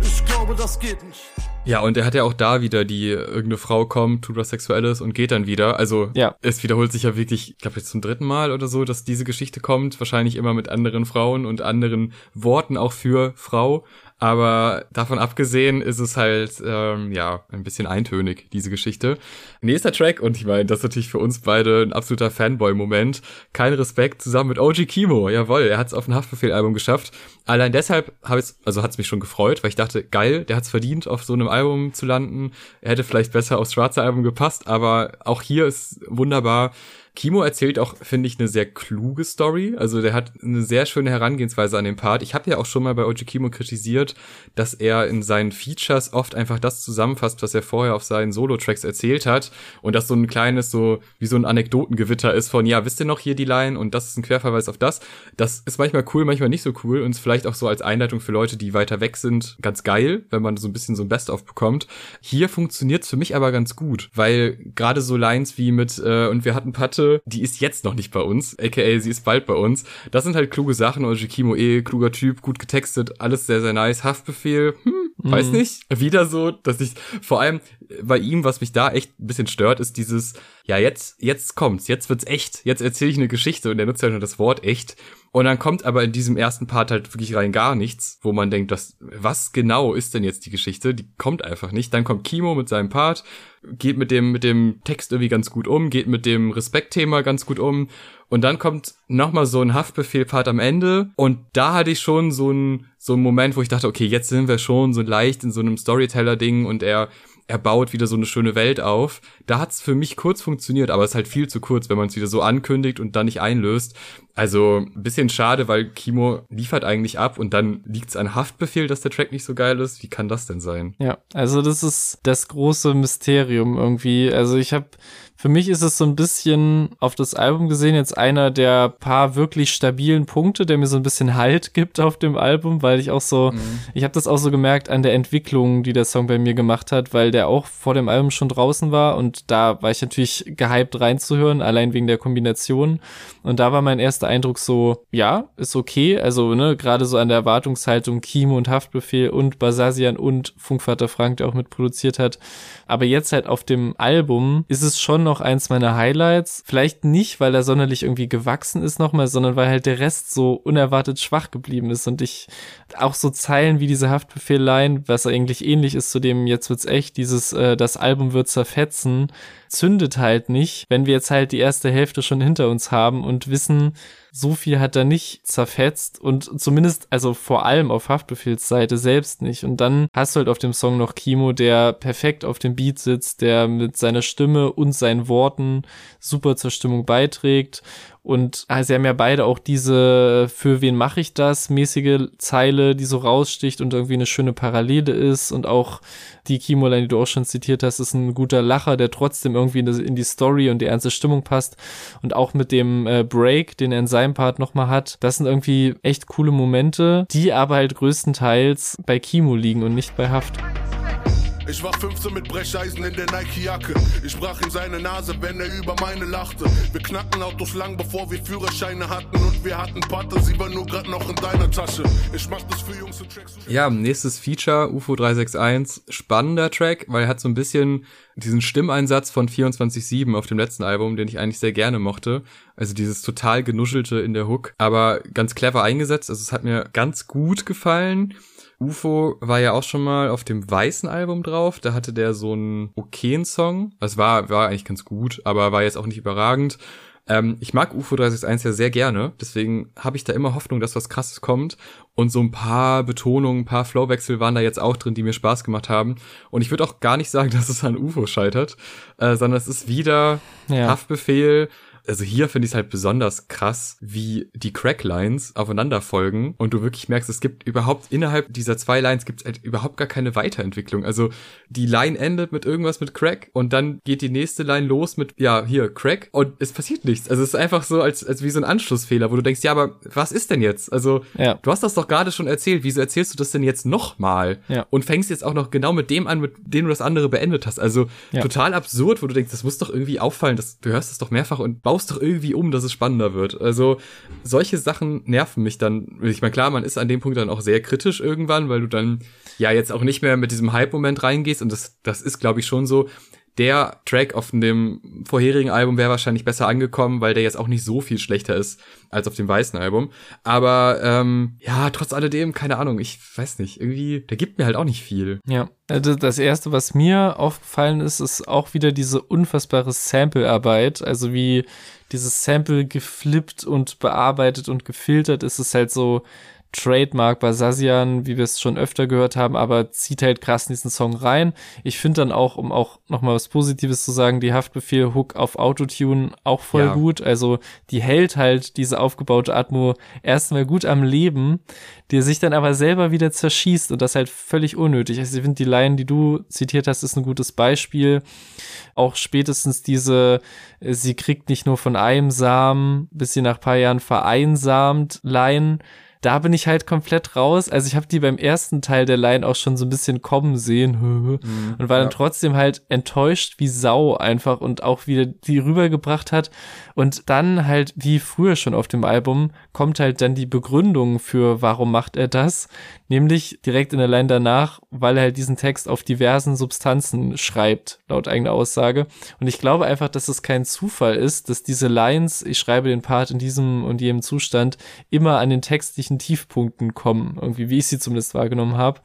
Ich glaube, das geht nicht. Ja, und er hat ja auch da wieder die, irgendeine Frau kommt, tut was Sexuelles und geht dann wieder. Also ja. es wiederholt sich ja wirklich, ich glaube jetzt zum dritten Mal oder so, dass diese Geschichte kommt. Wahrscheinlich immer mit anderen Frauen und anderen Worten auch für Frau. Aber davon abgesehen ist es halt, ähm, ja, ein bisschen eintönig, diese Geschichte. Nächster Track, und ich meine, das ist natürlich für uns beide ein absoluter Fanboy-Moment. Kein Respekt, zusammen mit OG Kimo. Jawohl, er hat es auf ein Haftbefehl-Album geschafft. Allein deshalb habe ich also hat es mich schon gefreut, weil ich dachte, geil, der hat es verdient, auf so einem Album zu landen. Er hätte vielleicht besser aufs schwarze Album gepasst, aber auch hier ist wunderbar Kimo erzählt auch, finde ich, eine sehr kluge Story. Also der hat eine sehr schöne Herangehensweise an den Part. Ich habe ja auch schon mal bei Oji Kimo kritisiert, dass er in seinen Features oft einfach das zusammenfasst, was er vorher auf seinen Solo-Tracks erzählt hat. Und das so ein kleines, so wie so ein Anekdotengewitter ist von, ja, wisst ihr noch hier die Line und das ist ein Querverweis auf das. Das ist manchmal cool, manchmal nicht so cool und ist vielleicht auch so als Einleitung für Leute, die weiter weg sind, ganz geil, wenn man so ein bisschen so ein Best-of bekommt. Hier funktioniert's für mich aber ganz gut, weil gerade so Lines wie mit äh, und wir hatten Patte, die ist jetzt noch nicht bei uns, aka sie ist bald bei uns. Das sind halt kluge Sachen und Jikimo eh, kluger Typ, gut getextet, alles sehr, sehr nice. Haftbefehl, hm, weiß mhm. nicht. [laughs] Wieder so, dass ich vor allem bei ihm, was mich da echt ein bisschen stört, ist dieses, ja, jetzt, jetzt kommt's, jetzt wird's echt, jetzt erzähle ich eine Geschichte und er nutzt ja nur das Wort echt. Und dann kommt aber in diesem ersten Part halt wirklich rein gar nichts, wo man denkt, das, was genau ist denn jetzt die Geschichte? Die kommt einfach nicht. Dann kommt Kimo mit seinem Part, geht mit dem, mit dem Text irgendwie ganz gut um, geht mit dem Respektthema ganz gut um. Und dann kommt nochmal so ein Haftbefehl-Part am Ende. Und da hatte ich schon so ein, so ein Moment, wo ich dachte, okay, jetzt sind wir schon so leicht in so einem Storyteller-Ding und er, er baut wieder so eine schöne Welt auf. Da hat's für mich kurz funktioniert, aber es ist halt viel zu kurz, wenn man es wieder so ankündigt und dann nicht einlöst. Also bisschen schade, weil Kimo liefert eigentlich ab und dann liegt's an Haftbefehl, dass der Track nicht so geil ist. Wie kann das denn sein? Ja, also das ist das große Mysterium irgendwie. Also ich habe für mich ist es so ein bisschen auf das Album gesehen jetzt einer der paar wirklich stabilen Punkte, der mir so ein bisschen Halt gibt auf dem Album, weil ich auch so, mhm. ich habe das auch so gemerkt an der Entwicklung, die der Song bei mir gemacht hat, weil der auch vor dem Album schon draußen war und da war ich natürlich gehypt reinzuhören, allein wegen der Kombination. Und da war mein erster Eindruck so, ja, ist okay. Also, ne, gerade so an der Erwartungshaltung Kimo und Haftbefehl und Basasian und Funkvater Frank, der auch mitproduziert hat. Aber jetzt halt auf dem Album ist es schon noch eins meiner Highlights. Vielleicht nicht, weil er sonderlich irgendwie gewachsen ist nochmal, sondern weil halt der Rest so unerwartet schwach geblieben ist und ich auch so Zeilen wie diese Haftbefehl-Line, was eigentlich ähnlich ist zu dem jetzt wird's echt, dieses äh, das Album wird zerfetzen, zündet halt nicht, wenn wir jetzt halt die erste Hälfte schon hinter uns haben und wissen, so viel hat er nicht zerfetzt und zumindest, also vor allem auf Haftbefehlsseite selbst nicht. Und dann hast du halt auf dem Song noch Kimo, der perfekt auf dem Beat sitzt, der mit seiner Stimme und seinen Worten super zur Stimmung beiträgt und ah, sie haben ja beide auch diese für wen mache ich das mäßige Zeile, die so raussticht und irgendwie eine schöne Parallele ist. Und auch die Kimo-Line, die du auch schon zitiert hast, ist ein guter Lacher, der trotzdem irgendwie in die Story und die ernste Stimmung passt. Und auch mit dem äh, Break, den er in seinem Part nochmal hat, das sind irgendwie echt coole Momente, die aber halt größtenteils bei Kimo liegen und nicht bei Haft. Ich war 15 mit Brecheisen in der Nike-Jacke. Ich brach in seine Nase, wenn er über meine lachte. Wir knacken Autos lang, bevor wir Führerscheine hatten. Und wir hatten Patte, sie war nur grad noch in deiner Tasche. Ich mach das für Jungs und Tracks. Ja, nächstes Feature, UFO 361. Spannender Track, weil er hat so ein bisschen diesen Stimmeinsatz von 24-7 auf dem letzten Album, den ich eigentlich sehr gerne mochte. Also dieses total genuschelte in der Hook, aber ganz clever eingesetzt. Also es hat mir ganz gut gefallen. UFO war ja auch schon mal auf dem weißen Album drauf. Da hatte der so einen okayen Song. Das war, war eigentlich ganz gut, aber war jetzt auch nicht überragend. Ähm, ich mag UFO 361 ja sehr gerne, deswegen habe ich da immer Hoffnung, dass was krasses kommt. Und so ein paar Betonungen, ein paar Flowwechsel waren da jetzt auch drin, die mir Spaß gemacht haben. Und ich würde auch gar nicht sagen, [laughs] dass es an UFO scheitert, äh, sondern es ist wieder ja. Haftbefehl also hier finde ich es halt besonders krass, wie die Cracklines aufeinander folgen und du wirklich merkst, es gibt überhaupt innerhalb dieser zwei Lines gibt es halt überhaupt gar keine Weiterentwicklung. Also die Line endet mit irgendwas mit Crack und dann geht die nächste Line los mit, ja, hier, Crack und es passiert nichts. Also es ist einfach so als, als wie so ein Anschlussfehler, wo du denkst, ja, aber was ist denn jetzt? Also ja. du hast das doch gerade schon erzählt, wieso erzählst du das denn jetzt nochmal? Ja. Und fängst jetzt auch noch genau mit dem an, mit dem du das andere beendet hast. Also ja. total absurd, wo du denkst, das muss doch irgendwie auffallen, das, du hörst es doch mehrfach und baust baust doch irgendwie um, dass es spannender wird. Also solche Sachen nerven mich dann. Ich meine, klar, man ist an dem Punkt dann auch sehr kritisch irgendwann, weil du dann ja jetzt auch nicht mehr mit diesem Hype-Moment reingehst und das, das ist, glaube ich, schon so der Track auf dem vorherigen Album wäre wahrscheinlich besser angekommen, weil der jetzt auch nicht so viel schlechter ist als auf dem weißen Album. Aber ähm, ja, trotz alledem, keine Ahnung, ich weiß nicht, irgendwie, der gibt mir halt auch nicht viel. Ja, also das erste, was mir aufgefallen ist, ist auch wieder diese unfassbare Sample-Arbeit. Also wie dieses Sample geflippt und bearbeitet und gefiltert ist es halt so Trademark Basazian, wie wir es schon öfter gehört haben, aber zieht halt krass in diesen Song rein. Ich finde dann auch, um auch nochmal was Positives zu sagen, die Haftbefehl-Hook auf Autotune auch voll ja. gut. Also die hält halt diese aufgebaute Atmo erstmal gut am Leben, die sich dann aber selber wieder zerschießt und das halt völlig unnötig. Also ich finde die Line, die du zitiert hast, ist ein gutes Beispiel. Auch spätestens diese, sie kriegt nicht nur von einem Samen, bis sie nach paar Jahren vereinsamt, Line, da bin ich halt komplett raus. Also ich habe die beim ersten Teil der Line auch schon so ein bisschen kommen sehen [laughs] mhm, und war dann ja. trotzdem halt enttäuscht wie Sau einfach und auch wieder die rübergebracht hat. Und dann halt, wie früher schon auf dem Album, kommt halt dann die Begründung für, warum macht er das. Nämlich direkt in der Line danach, weil er halt diesen Text auf diversen Substanzen schreibt, laut eigener Aussage. Und ich glaube einfach, dass es kein Zufall ist, dass diese Lines, ich schreibe den Part in diesem und jenem Zustand, immer an den textlichen Tiefpunkten kommen. Irgendwie, wie ich sie zumindest wahrgenommen habe.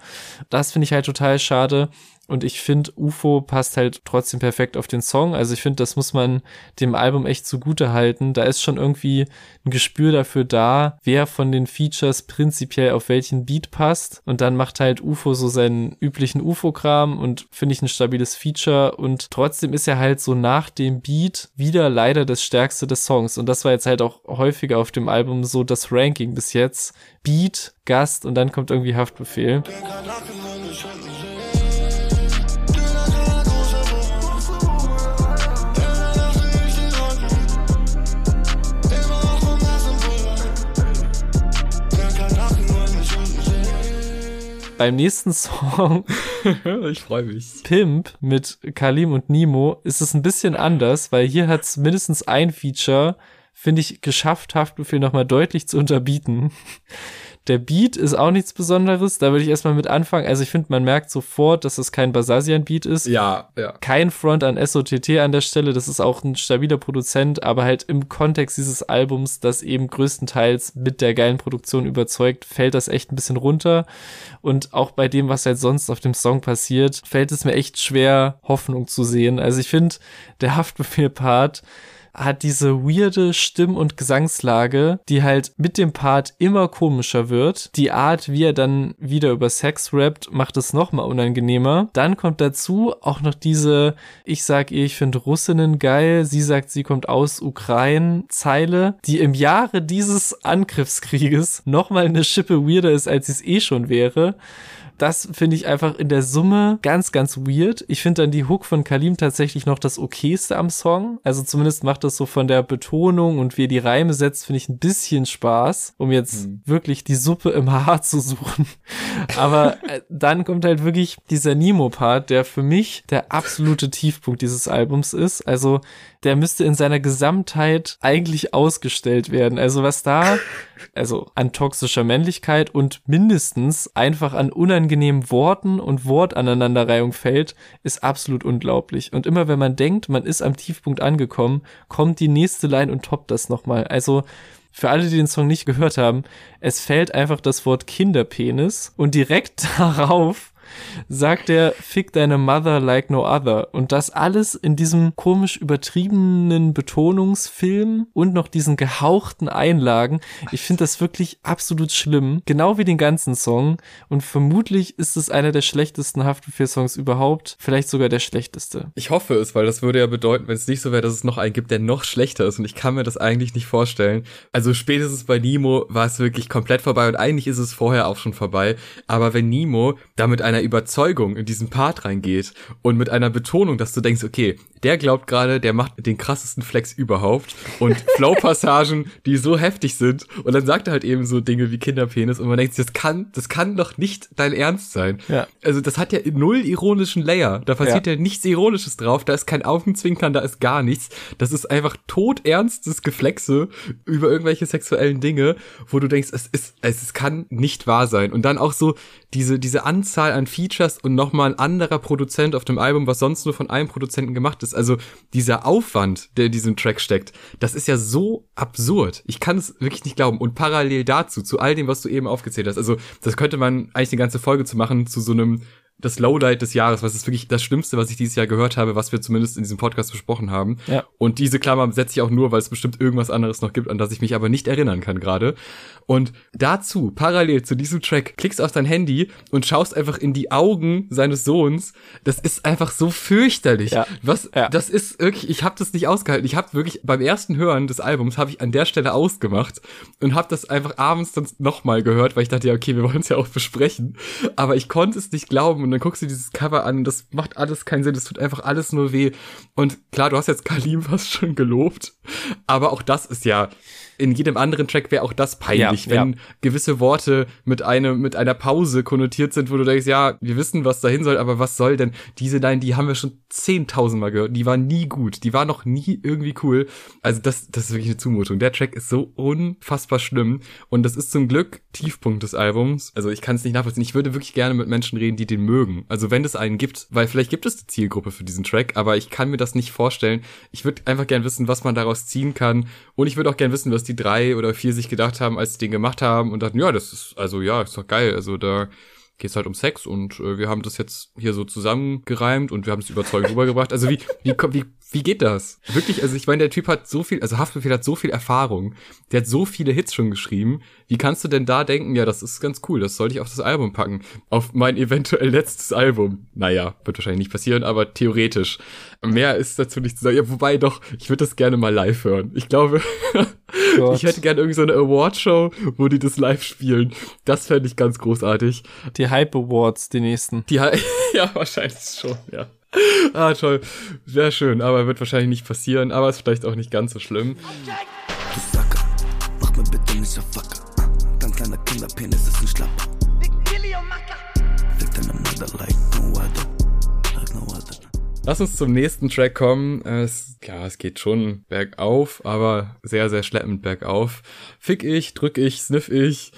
Das finde ich halt total schade. Und ich finde, UFO passt halt trotzdem perfekt auf den Song. Also ich finde, das muss man dem Album echt zugute halten. Da ist schon irgendwie ein Gespür dafür da, wer von den Features prinzipiell auf welchen Beat passt. Und dann macht halt UFO so seinen üblichen UFO-Kram und finde ich ein stabiles Feature. Und trotzdem ist er halt so nach dem Beat wieder leider das stärkste des Songs. Und das war jetzt halt auch häufiger auf dem Album so das Ranking bis jetzt. Beat, Gast und dann kommt irgendwie Haftbefehl. Beim nächsten Song, [laughs] ich freue mich. Pimp mit Kalim und Nemo, ist es ein bisschen anders, weil hier hat es mindestens ein Feature, finde ich, geschafft, Haftbefehl nochmal deutlich zu unterbieten. Der Beat ist auch nichts Besonderes. Da würde ich erstmal mit anfangen. Also ich finde, man merkt sofort, dass es kein Basasian-Beat ist. Ja, ja. Kein Front an SOTT an der Stelle. Das ist auch ein stabiler Produzent, aber halt im Kontext dieses Albums, das eben größtenteils mit der geilen Produktion überzeugt, fällt das echt ein bisschen runter. Und auch bei dem, was halt sonst auf dem Song passiert, fällt es mir echt schwer, Hoffnung zu sehen. Also ich finde, der Haftbefehl-Part hat diese weirde Stimm- und Gesangslage, die halt mit dem Part immer komischer wird. Die Art, wie er dann wieder über Sex rappt, macht es nochmal unangenehmer. Dann kommt dazu auch noch diese, ich sag ihr, ich finde Russinnen geil, sie sagt, sie kommt aus Ukraine Zeile, die im Jahre dieses Angriffskrieges nochmal eine Schippe weirder ist, als sie es eh schon wäre das finde ich einfach in der Summe ganz, ganz weird. Ich finde dann die Hook von Kalim tatsächlich noch das okayste am Song. Also zumindest macht das so von der Betonung und wie er die Reime setzt, finde ich ein bisschen Spaß, um jetzt mhm. wirklich die Suppe im Haar zu suchen. Aber äh, dann kommt halt wirklich dieser Nemo-Part, der für mich der absolute Tiefpunkt dieses Albums ist. Also der müsste in seiner Gesamtheit eigentlich ausgestellt werden. Also was da, [laughs] also an toxischer Männlichkeit und mindestens einfach an unangenehmen Worten und Wortaneinanderreihung fällt, ist absolut unglaublich. Und immer wenn man denkt, man ist am Tiefpunkt angekommen, kommt die nächste Line und toppt das nochmal. Also für alle, die den Song nicht gehört haben, es fällt einfach das Wort Kinderpenis und direkt [laughs] darauf sagt er, fick deine Mother like no other. Und das alles in diesem komisch übertriebenen Betonungsfilm und noch diesen gehauchten Einlagen. Ich finde das wirklich absolut schlimm. Genau wie den ganzen Song. Und vermutlich ist es einer der schlechtesten Haftbefehl-Songs überhaupt. Vielleicht sogar der schlechteste. Ich hoffe es, weil das würde ja bedeuten, wenn es nicht so wäre, dass es noch einen gibt, der noch schlechter ist. Und ich kann mir das eigentlich nicht vorstellen. Also spätestens bei Nemo war es wirklich komplett vorbei. Und eigentlich ist es vorher auch schon vorbei. Aber wenn Nemo da mit einer Überzeugung in diesen Part reingeht und mit einer Betonung, dass du denkst, okay, der glaubt gerade, der macht den krassesten Flex überhaupt und [laughs] Flow-Passagen, die so heftig sind und dann sagt er halt eben so Dinge wie Kinderpenis und man denkt, das kann, das kann doch nicht dein Ernst sein. Ja. Also das hat ja null ironischen Layer, da passiert ja. ja nichts Ironisches drauf, da ist kein Augenzwinkern, da ist gar nichts. Das ist einfach todernstes Geflexe über irgendwelche sexuellen Dinge, wo du denkst, es ist, es kann nicht wahr sein. Und dann auch so diese, diese Anzahl an Features und nochmal ein anderer Produzent auf dem Album, was sonst nur von einem Produzenten gemacht ist. Also dieser Aufwand, der in diesem Track steckt, das ist ja so absurd. Ich kann es wirklich nicht glauben. Und parallel dazu, zu all dem, was du eben aufgezählt hast, also das könnte man eigentlich eine ganze Folge zu machen, zu so einem das Lowlight des Jahres, was ist wirklich das Schlimmste, was ich dieses Jahr gehört habe, was wir zumindest in diesem Podcast besprochen haben. Ja. Und diese Klammer setze ich auch nur, weil es bestimmt irgendwas anderes noch gibt, an das ich mich aber nicht erinnern kann gerade. Und dazu, parallel zu diesem Track, klickst auf dein Handy und schaust einfach in die Augen seines Sohns. Das ist einfach so fürchterlich. Ja. Was, Ja. das ist wirklich, ich habe das nicht ausgehalten. Ich habe wirklich beim ersten Hören des Albums habe ich an der Stelle ausgemacht und habe das einfach abends dann nochmal gehört, weil ich dachte, ja, okay, wir wollen es ja auch besprechen. Aber ich konnte es nicht glauben und dann guckst du dieses Cover an und das macht alles keinen Sinn. Das tut einfach alles nur weh. Und klar, du hast jetzt Kalim fast schon gelobt, aber auch das ist ja in jedem anderen Track wäre auch das peinlich, Ja, wenn ja. gewisse Worte mit einem mit einer Pause konnotiert sind, wo du denkst, ja, wir wissen, was dahin soll, aber was soll denn diese Line, die haben wir schon zehntausendmal gehört, die war nie gut, die war noch nie irgendwie cool. Also das das ist wirklich eine Zumutung. Der Track ist so unfassbar schlimm und das ist zum Glück Tiefpunkt des Albums. Also ich kann es nicht nachvollziehen. Ich würde wirklich gerne mit Menschen reden, die den mögen. Also wenn es einen gibt, weil vielleicht gibt es eine Zielgruppe für diesen Track, aber ich kann mir das nicht vorstellen. Ich würde einfach gern wissen, was man daraus ziehen kann und ich würde auch gern wissen, was die drei oder vier sich gedacht haben, als sie den gemacht haben und dachten, ja, das ist, also ja, ist doch geil. Also da geht's halt um Sex und äh, wir haben das jetzt hier so zusammengereimt und wir haben es überzeugend rübergebracht. Also wie, wie, wie, wie geht das? Wirklich, also ich meine, der Typ hat so viel, also Haftbefehl hat so viel Erfahrung, der hat so viele Hits schon geschrieben. Wie kannst du denn da denken, ja, das ist ganz cool, das sollte ich auf das Album packen? Auf mein eventuell letztes Album. Naja, wird wahrscheinlich nicht passieren, aber theoretisch. Mehr ist dazu nicht zu sagen. Ja, wobei doch, ich würde das gerne mal live hören. Ich glaube, [laughs] ich hätte gerne irgendwie so eine Awardshow, wo die das live spielen. Das fände ich ganz großartig. Die Hype Awards, die nächsten. Die ha- [laughs] ja, wahrscheinlich schon, ja. Ah, toll. Sehr schön, aber wird wahrscheinlich nicht passieren, aber ist vielleicht auch nicht ganz so schlimm. Du Sacker, mach mir bitte nicht so Fucker. Dein kleiner Kinderpenis ist ein Schlapper. Fick deine Mutter like no other. Like no other. Lass uns zum nächsten Track kommen. Es, ja, es geht schon bergauf, aber sehr, sehr schleppend bergauf. Fick ich, drück ich, sniff ich.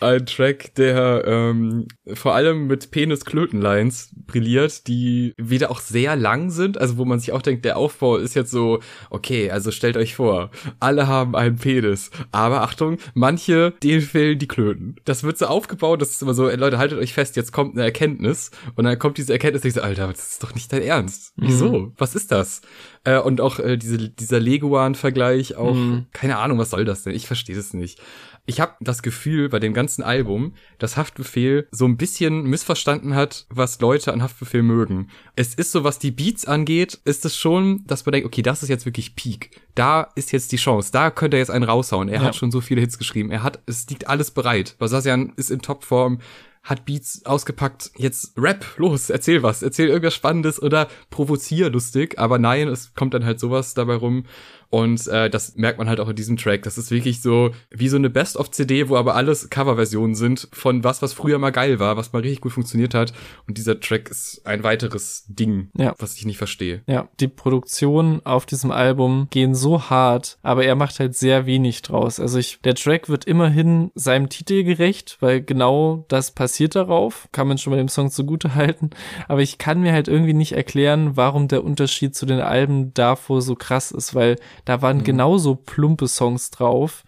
Ein Track, der ähm, vor allem mit Penis-Klöten-Lines brilliert, die wieder auch sehr lang sind, also wo man sich auch denkt, der Aufbau ist jetzt so, okay, also stellt euch vor, alle haben einen Penis, aber Achtung, manche, denen fehlen die Klöten. Das wird so aufgebaut, das ist immer so, ey, Leute, haltet euch fest, jetzt kommt eine Erkenntnis und dann kommt diese Erkenntnis, ich so, Alter, das ist doch nicht dein Ernst. Wieso? Was ist das? Äh, und auch äh, diese, dieser Leguan-Vergleich, auch, keine Ahnung, was soll das denn? Ich verstehe das nicht. Ich habe das Gefühl bei dem ganzen Album, dass Haftbefehl so ein bisschen missverstanden hat, was Leute an Haftbefehl mögen. Es ist so, was die Beats angeht, ist es schon, dass man denkt, okay, das ist jetzt wirklich Peak. Da ist jetzt die Chance. Da könnte er jetzt einen raushauen. Er Ja. hat schon so viele Hits geschrieben. Er hat, es liegt alles bereit. Basasian ist in Topform hat Beats ausgepackt, jetzt Rap, los, erzähl was, erzähl irgendwas Spannendes oder provozier lustig, aber nein, es kommt dann halt sowas dabei rum und äh, das merkt man halt auch in diesem Track, das ist wirklich so wie so eine Best-of-CD, wo aber alles Coverversionen sind von was, was früher mal geil war, was mal richtig gut funktioniert hat und dieser Track ist ein weiteres Ding, Ja. was ich nicht verstehe. Ja, die Produktionen auf diesem Album gehen so hart, aber er macht halt sehr wenig draus. Also ich, der Track wird immerhin seinem Titel gerecht, weil genau das passiert darauf. Kann man schon mal dem Song zugute halten. Aber ich kann mir halt irgendwie nicht erklären, warum der Unterschied zu den Alben davor so krass ist, weil da waren genauso plumpe Songs drauf,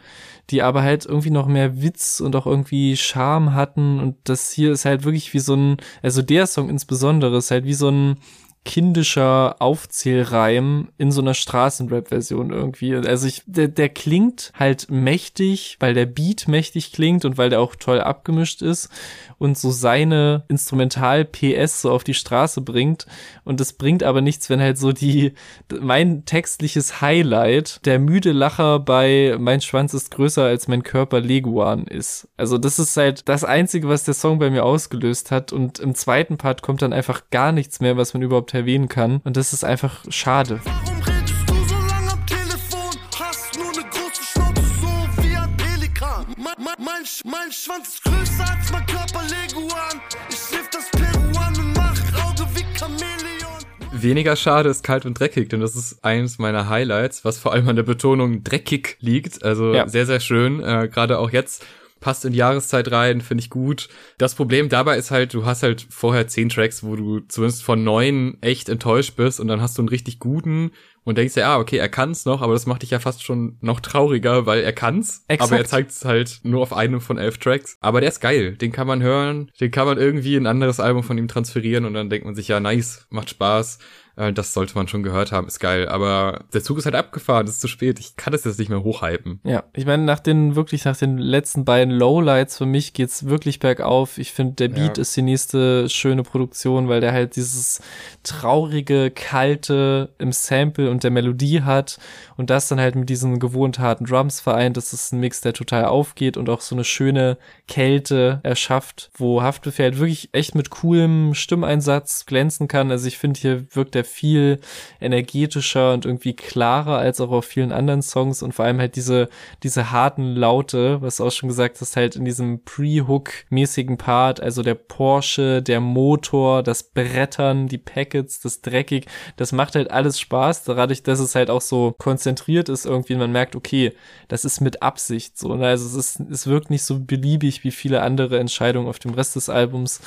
die aber halt irgendwie noch mehr Witz und auch irgendwie Charme hatten. Und das hier ist halt wirklich wie so ein, also der Song insbesondere ist halt wie so ein kindischer Aufzählreim in so einer Straßenrap-Version irgendwie. Also ich, der, der klingt halt mächtig, weil der Beat mächtig klingt und weil der auch toll abgemischt ist und so seine Instrumental-PS so auf die Straße bringt. Und das bringt aber nichts, wenn halt so die, mein textliches Highlight, der müde Lacher bei Mein Schwanz ist größer als mein Körper Leguan ist. Also das ist halt das Einzige, was der Song bei mir ausgelöst hat. Und im zweiten Part kommt dann einfach gar nichts mehr, was man überhaupt erwähnen kann. Und das ist einfach schade. Mein, Sch- mein Schwanz ist größer als mein Körper Leguan. Ich sniff das Peruan und mach Auge wie Chamäleon. Weniger schade ist kalt und dreckig, denn das ist eines meiner Highlights, was vor allem an der Betonung dreckig liegt. Also Ja. sehr, sehr schön. Äh, Gerade auch jetzt passt in die Jahreszeit rein, finde ich gut. Das Problem dabei ist halt, du hast halt vorher zehn Tracks, wo du zumindest von neun echt enttäuscht bist und dann hast du einen richtig guten und denkst ja, ah, okay, er kann's noch, aber das macht dich ja fast schon noch trauriger, weil er kann's, Exakt. aber er zeigt es halt nur auf einem von elf Tracks. Aber der ist geil, den kann man hören, den kann man irgendwie in ein anderes Album von ihm transferieren und dann denkt man sich, ja, nice, macht Spaß. Äh, das sollte man schon gehört haben, ist geil. Aber der Zug ist halt abgefahren, es ist zu spät. Ich kann das jetzt nicht mehr hochhypen. Ja, ich meine, nach den, wirklich nach den letzten beiden Lowlights für mich geht's wirklich bergauf. Ich finde, der Beat ja. ist die nächste schöne Produktion, weil der halt dieses traurige, kalte im Sample und der Melodie hat und das dann halt mit diesen gewohnt harten Drums vereint. Das ist ein Mix, der total aufgeht und auch so eine schöne Kälte erschafft, wo Haftbefehl halt wirklich echt mit coolem Stimmeinsatz glänzen kann. Also ich finde, hier wirkt er viel energetischer und irgendwie klarer als auch auf vielen anderen Songs und vor allem halt diese, diese harten Laute, was auch schon gesagt hast, halt in diesem Pre-Hook-mäßigen Part, also der Porsche, der Motor, das Brettern, die Packets, das Dreckig, das macht halt alles Spaß, dadurch, dass es halt auch so konzentriert ist irgendwie man merkt, okay, das ist mit Absicht so, ne? also es ist, es wirkt nicht so beliebig wie viele andere Entscheidungen auf dem Rest des Albums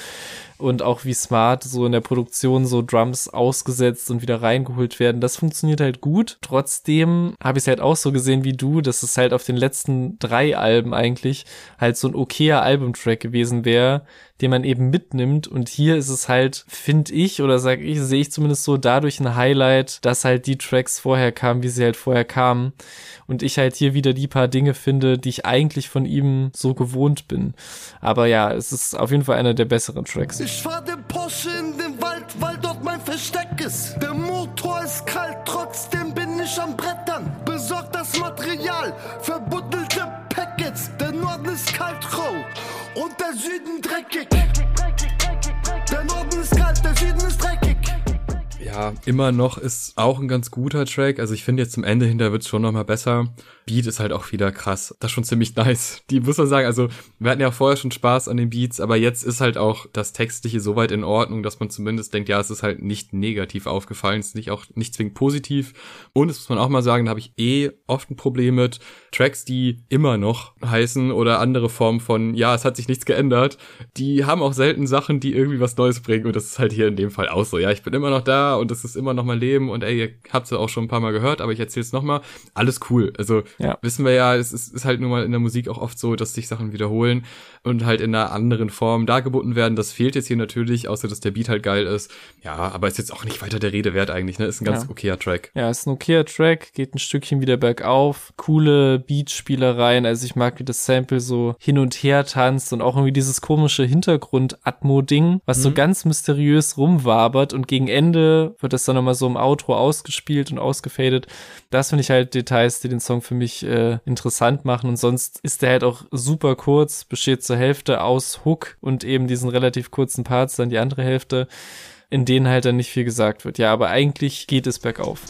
und auch wie smart so in der Produktion so Drums ausgesetzt und wieder reingeholt werden. Das funktioniert halt gut. Trotzdem habe ich es halt auch so gesehen wie du, dass es halt auf den letzten drei Alben eigentlich halt so ein okayer Albumtrack gewesen wäre, den man eben mitnimmt. Und hier ist es halt, finde ich, oder sag ich, sehe ich zumindest so dadurch ein Highlight, dass halt die Tracks vorher kamen, wie sie halt vorher kamen. Und ich halt hier wieder die paar Dinge finde, die ich eigentlich von ihm so gewohnt bin. Aber ja, es ist auf jeden Fall einer der besseren Tracks. Ich fahr den Porsche ist. Der Motor ist kalt, trotzdem bin ich am Brettern. Besorgt das Material, verbuddelte Packets. Der Norden ist kalt, roh und der Süden dreckig. Ja, immer noch ist auch ein ganz guter Track. Also ich finde jetzt zum Ende hinter wird's schon noch mal besser. Beat ist halt auch wieder krass. Das ist schon ziemlich [laughs] nice. Die muss man sagen, also wir hatten ja vorher schon Spaß an den Beats, aber jetzt ist halt auch das Textliche soweit in Ordnung, dass man zumindest denkt, ja, es ist halt nicht negativ aufgefallen, es ist nicht auch nicht zwingend positiv. Und das muss man auch mal sagen, da habe ich eh oft ein Problem mit Tracks, die immer noch heißen oder andere Formen von, ja, es hat sich nichts geändert. Die haben auch selten Sachen, die irgendwie was Neues bringen und das ist halt hier in dem Fall auch so. Ja, ich bin immer noch da und es ist immer noch mein Leben und ey, ihr habt es ja auch schon ein paar Mal gehört, aber ich erzähle es nochmal. Alles cool. Also ja. wissen wir ja, es ist, ist halt nun mal in der Musik auch oft so, dass sich Sachen wiederholen und halt in einer anderen Form dargeboten werden. Das fehlt jetzt hier natürlich, außer dass der Beat halt geil ist. Ja, aber ist jetzt auch nicht weiter der Rede wert eigentlich, ne? Ist ein ganz ja. okayer Track. Ja, ist ein okayer Track, geht ein Stückchen wieder bergauf. Coole Beatspielereien. Also ich mag, wie das Sample so hin und her tanzt und auch irgendwie dieses komische Hintergrund-Atmo-Ding, was mhm. so ganz mysteriös rumwabert und gegen Ende wird das dann nochmal so im Outro ausgespielt und ausgefadet. Das finde ich halt Details, die den Song für mich äh, interessant machen und sonst ist der halt auch super kurz, besteht zur Hälfte aus Hook und eben diesen relativ kurzen Parts, dann die andere Hälfte, in denen halt dann nicht viel gesagt wird. Ja, aber eigentlich geht es bergauf.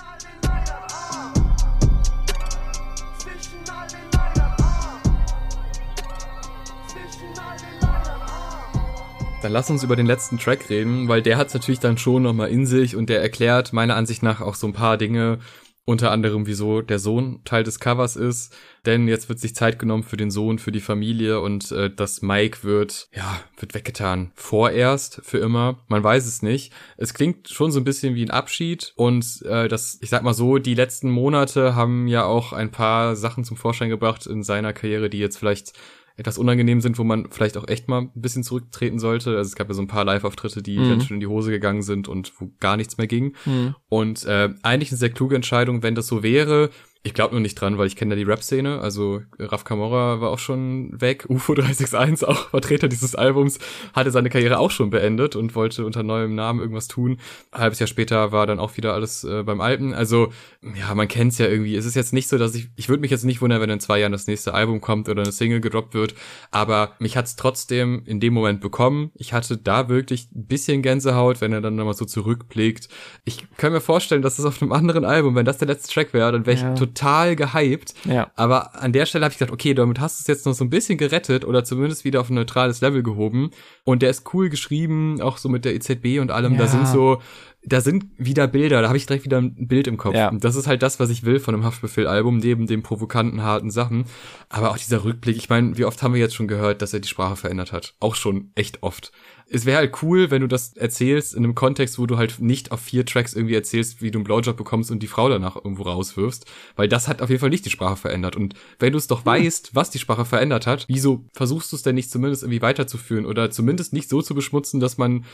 Dann lass uns über den letzten Track reden, weil der hat es natürlich dann schon nochmal in sich und der erklärt meiner Ansicht nach auch so ein paar Dinge, unter anderem, wieso der Sohn Teil des Covers ist. Denn jetzt wird sich Zeit genommen für den Sohn, für die Familie und äh, das Mike wird, ja, wird weggetan. Vorerst, für immer. Man weiß es nicht. Es klingt schon so ein bisschen wie ein Abschied und äh, das, ich sag mal so, die letzten Monate haben ja auch ein paar Sachen zum Vorschein gebracht in seiner Karriere, die jetzt vielleicht etwas unangenehm sind, wo man vielleicht auch echt mal ein bisschen zurücktreten sollte. Also es gab ja so ein paar Live-Auftritte, die mhm. ganz schön in die Hose gegangen sind und wo gar nichts mehr ging. Mhm. Und äh, eigentlich eine sehr kluge Entscheidung, wenn das so wäre. Ich glaube nur nicht dran, weil ich kenne ja die Rap-Szene. Also Raf Camora war auch schon weg. [laughs] UFO 361, auch Vertreter dieses Albums, hatte seine Karriere auch schon beendet und wollte unter neuem Namen irgendwas tun. Ein halbes Jahr später war dann auch wieder alles äh, beim Alten. Also ja, man kennt's ja irgendwie. Es ist jetzt nicht so, dass ich, ich würde mich jetzt nicht wundern, wenn in zwei Jahren das nächste Album kommt oder eine Single gedroppt wird. Aber mich hat's trotzdem in dem Moment bekommen. Ich hatte da wirklich ein bisschen Gänsehaut, wenn er dann nochmal so zurückblickt. Ich kann mir vorstellen, dass das auf einem anderen Album, wenn das der letzte Track wäre, dann wäre ich ja total gehypt. Ja. Aber an der Stelle habe ich gedacht, okay, damit hast du es jetzt noch so ein bisschen gerettet oder zumindest wieder auf ein neutrales Level gehoben. Und der ist cool geschrieben, auch so mit der EZB und allem. Ja. Da sind so, da sind wieder Bilder, da habe ich direkt wieder ein Bild im Kopf. Ja. Und das ist halt das, was ich will von einem Haftbefehl-Album, neben den provokanten, harten Sachen. Aber auch dieser Rückblick, ich meine, wie oft haben wir jetzt schon gehört, dass er die Sprache verändert hat? Auch schon echt oft es wäre halt cool, wenn du das erzählst in einem Kontext, wo du halt nicht auf vier Tracks irgendwie erzählst, wie du einen Blowjob bekommst und die Frau danach irgendwo rauswirfst, weil das hat auf jeden Fall nicht die Sprache verändert. Und wenn du es doch weißt, was die Sprache verändert hat, wieso versuchst du es denn nicht zumindest irgendwie weiterzuführen oder zumindest nicht so zu beschmutzen, dass man,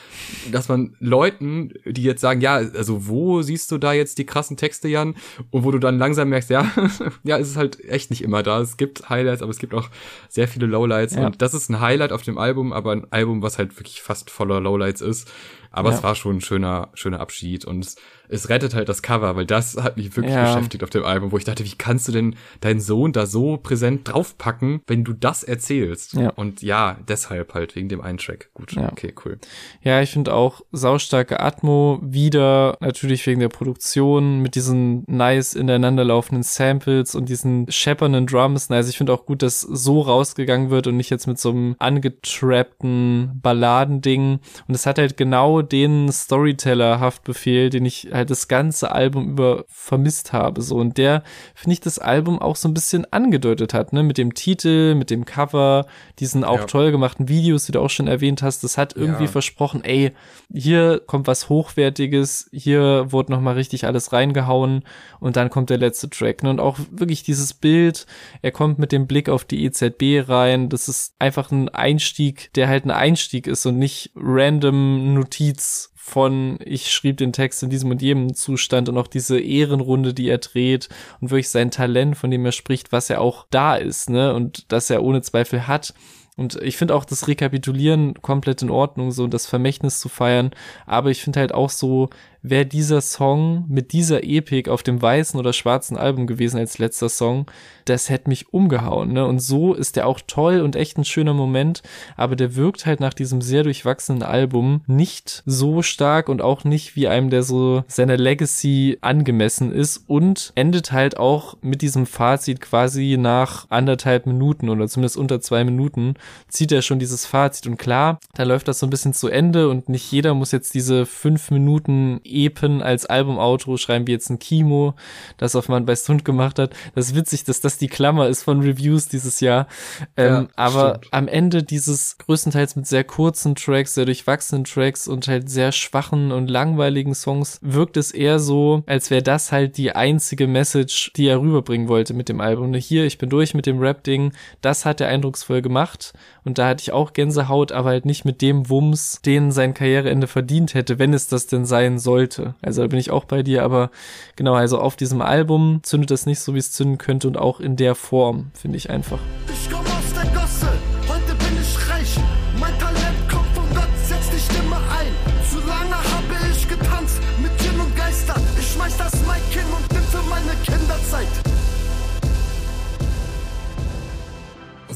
dass man Leuten, die jetzt jetzt sagen, ja, also wo siehst du da jetzt die krassen Texte, Jan? Und wo du dann langsam merkst, ja, [laughs] ja, es ist halt echt nicht immer da. Es gibt Highlights, aber es gibt auch sehr viele Lowlights. Ja. Und das ist ein Highlight auf dem Album, aber ein Album, was halt wirklich fast voller Lowlights ist. Aber ja. es war schon ein schöner, schöner Abschied und es rettet halt das Cover, weil das hat mich wirklich ja. beschäftigt auf dem Album, wo ich dachte, wie kannst du denn deinen Sohn da so präsent draufpacken, wenn du das erzählst? Ja. Und ja, deshalb halt wegen dem einen Track. Gut, ja. okay, cool. Ja, ich finde auch saustarke Atmo wieder natürlich wegen der Produktion mit diesen nice ineinanderlaufenden Samples und diesen scheppernden Drums. Also ich finde auch gut, dass so rausgegangen wird und nicht jetzt mit so einem angetrappten Balladending. Und es hat halt genau den Storyteller-Haftbefehl, den ich halt das ganze Album über vermisst habe. So, und der, finde ich, das Album auch so ein bisschen angedeutet hat, ne, mit dem Titel, mit dem Cover, diesen auch ja. toll gemachten Videos, die du auch schon erwähnt hast. Das hat irgendwie ja. versprochen, ey, hier kommt was Hochwertiges, hier wurde nochmal richtig alles reingehauen und dann kommt der letzte Track. Ne? Und auch wirklich dieses Bild, er kommt mit dem Blick auf die EZB rein. Das ist einfach ein Einstieg, der halt ein Einstieg ist und nicht random Notiz von ich schrieb den Text in diesem und jedem Zustand und auch diese Ehrenrunde, die er dreht und wirklich sein Talent, von dem er spricht, was er auch da ist, ne, und das er ohne Zweifel hat. Und ich finde auch das Rekapitulieren komplett in Ordnung, so das Vermächtnis zu feiern. Aber ich finde halt auch so, wäre dieser Song mit dieser Epik auf dem weißen oder schwarzen Album gewesen als letzter Song, das hätte mich umgehauen, ne? Und so ist der auch toll und echt ein schöner Moment, aber der wirkt halt nach diesem sehr durchwachsenen Album nicht so stark und auch nicht wie einem, der so seiner Legacy angemessen ist und endet halt auch mit diesem Fazit quasi nach anderthalb Minuten oder zumindest unter zwei Minuten zieht er schon dieses Fazit und klar, da läuft das so ein bisschen zu Ende und nicht jeder muss jetzt diese fünf Minuten Epen als Album-Outro schreiben, wie jetzt ein Kimo, das auf Man bei Stund gemacht hat. Das ist witzig, dass das die Klammer ist von Reviews dieses Jahr. Ähm, ja, aber stimmt. am Ende dieses größtenteils mit sehr kurzen Tracks, sehr durchwachsenen Tracks und halt sehr schwachen und langweiligen Songs wirkt es eher so, als wäre das halt die einzige Message, die er rüberbringen wollte mit dem Album. Hier, ich bin durch mit dem Rap-Ding. Das hat er eindrucksvoll gemacht. Und da hatte ich auch Gänsehaut, aber halt nicht mit dem Wumms, den sein Karriereende verdient hätte, wenn es das denn sein sollte. Also da bin ich auch bei dir, aber genau, also auf diesem Album zündet das nicht so, wie es zünden könnte und auch in der Form, finde ich einfach. Ich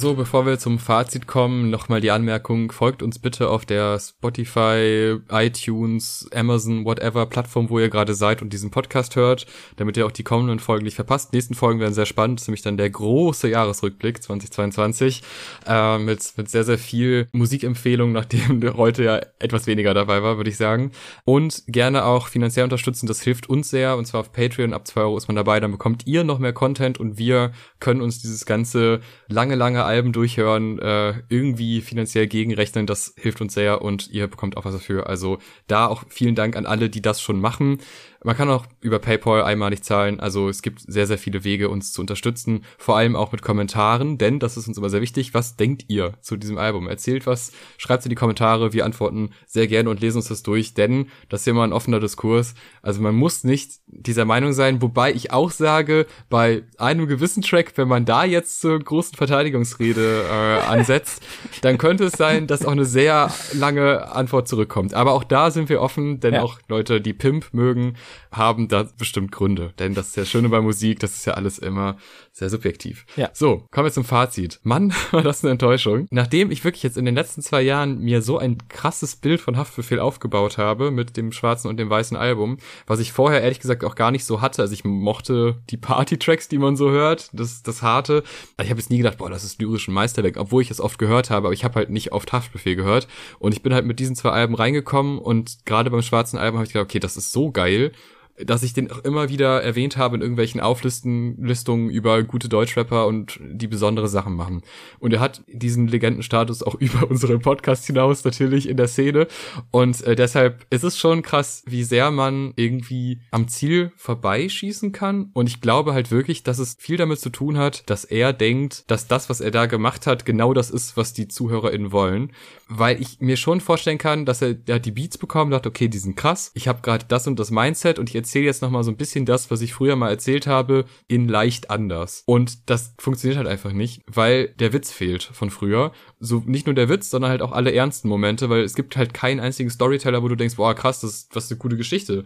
So, bevor wir zum Fazit kommen, nochmal die Anmerkung, folgt uns bitte auf der Spotify, iTunes, Amazon, whatever Plattform, wo ihr gerade seid und diesen Podcast hört, damit ihr auch die kommenden Folgen nicht verpasst. Die nächsten Folgen werden sehr spannend, das ist nämlich dann der große Jahresrückblick 2022 äh, mit, mit sehr, sehr viel Musikempfehlung, nachdem [laughs] heute ja etwas weniger dabei war, würde ich sagen. Und gerne auch finanziell unterstützen, das hilft uns sehr. Und zwar auf Patreon, ab zwei Euro ist man dabei, dann bekommt ihr noch mehr Content und wir können uns dieses ganze lange, lange Alben durchhören, äh, irgendwie finanziell gegenrechnen, das hilft uns sehr und ihr bekommt auch was dafür. Also da auch vielen Dank an alle, die das schon machen. Man kann auch über PayPal einmalig zahlen. Also es gibt sehr, sehr viele Wege, uns zu unterstützen. Vor allem auch mit Kommentaren, denn das ist uns immer sehr wichtig. Was denkt ihr zu diesem Album? Erzählt was, schreibt in die Kommentare. Wir antworten sehr gerne und lesen uns das durch, denn das ist immer ein offener Diskurs. Also man muss nicht dieser Meinung sein, wobei ich auch sage, bei einem gewissen Track, wenn man da jetzt zur großen Verteidigungsrede äh, ansetzt, [laughs] dann könnte es sein, dass auch eine sehr lange Antwort zurückkommt. Aber auch da sind wir offen, denn ja. auch Leute, die Pimp mögen, haben da bestimmt Gründe. Denn das ist ja Schöne bei Musik, das ist ja alles immer sehr subjektiv. Ja. So, kommen wir zum Fazit. Mann, [laughs] war das eine Enttäuschung. Nachdem ich wirklich jetzt in den letzten zwei Jahren mir so ein krasses Bild von Haftbefehl aufgebaut habe mit dem schwarzen und dem weißen Album, was ich vorher ehrlich gesagt auch gar nicht so hatte. Also ich mochte die Party-Tracks, die man so hört, das, das Harte. Also ich habe jetzt nie gedacht, boah, das ist lyrisch ein Meisterwerk, obwohl ich es oft gehört habe, aber ich habe halt nicht oft Haftbefehl gehört. Und ich bin halt mit diesen zwei Alben reingekommen und gerade beim schwarzen Album habe ich gedacht, okay, das ist so geil dass ich den auch immer wieder erwähnt habe in irgendwelchen Auflistungen über gute Deutschrapper und die besondere Sachen machen. Und er hat diesen Legendenstatus auch [laughs] über unseren Podcast hinaus natürlich in der Szene. Und äh, deshalb ist es schon krass, wie sehr man irgendwie am Ziel vorbeischießen kann. Und ich glaube halt wirklich, dass es viel damit zu tun hat, dass er denkt, dass das, was er da gemacht hat, genau das ist, was die ZuhörerInnen wollen. Weil ich mir schon vorstellen kann, dass er, er hat die Beats bekommen, dachte, okay, die sind krass. Ich habe gerade das und das Mindset und ich erzähle jetzt nochmal so ein bisschen das, was ich früher mal erzählt habe, in leicht anders. Und das funktioniert halt einfach nicht, weil der Witz fehlt von früher. So nicht nur der Witz, sondern halt auch alle ernsten Momente, weil es gibt halt keinen einzigen Storyteller, wo du denkst, boah, krass, das ist was eine gute Geschichte.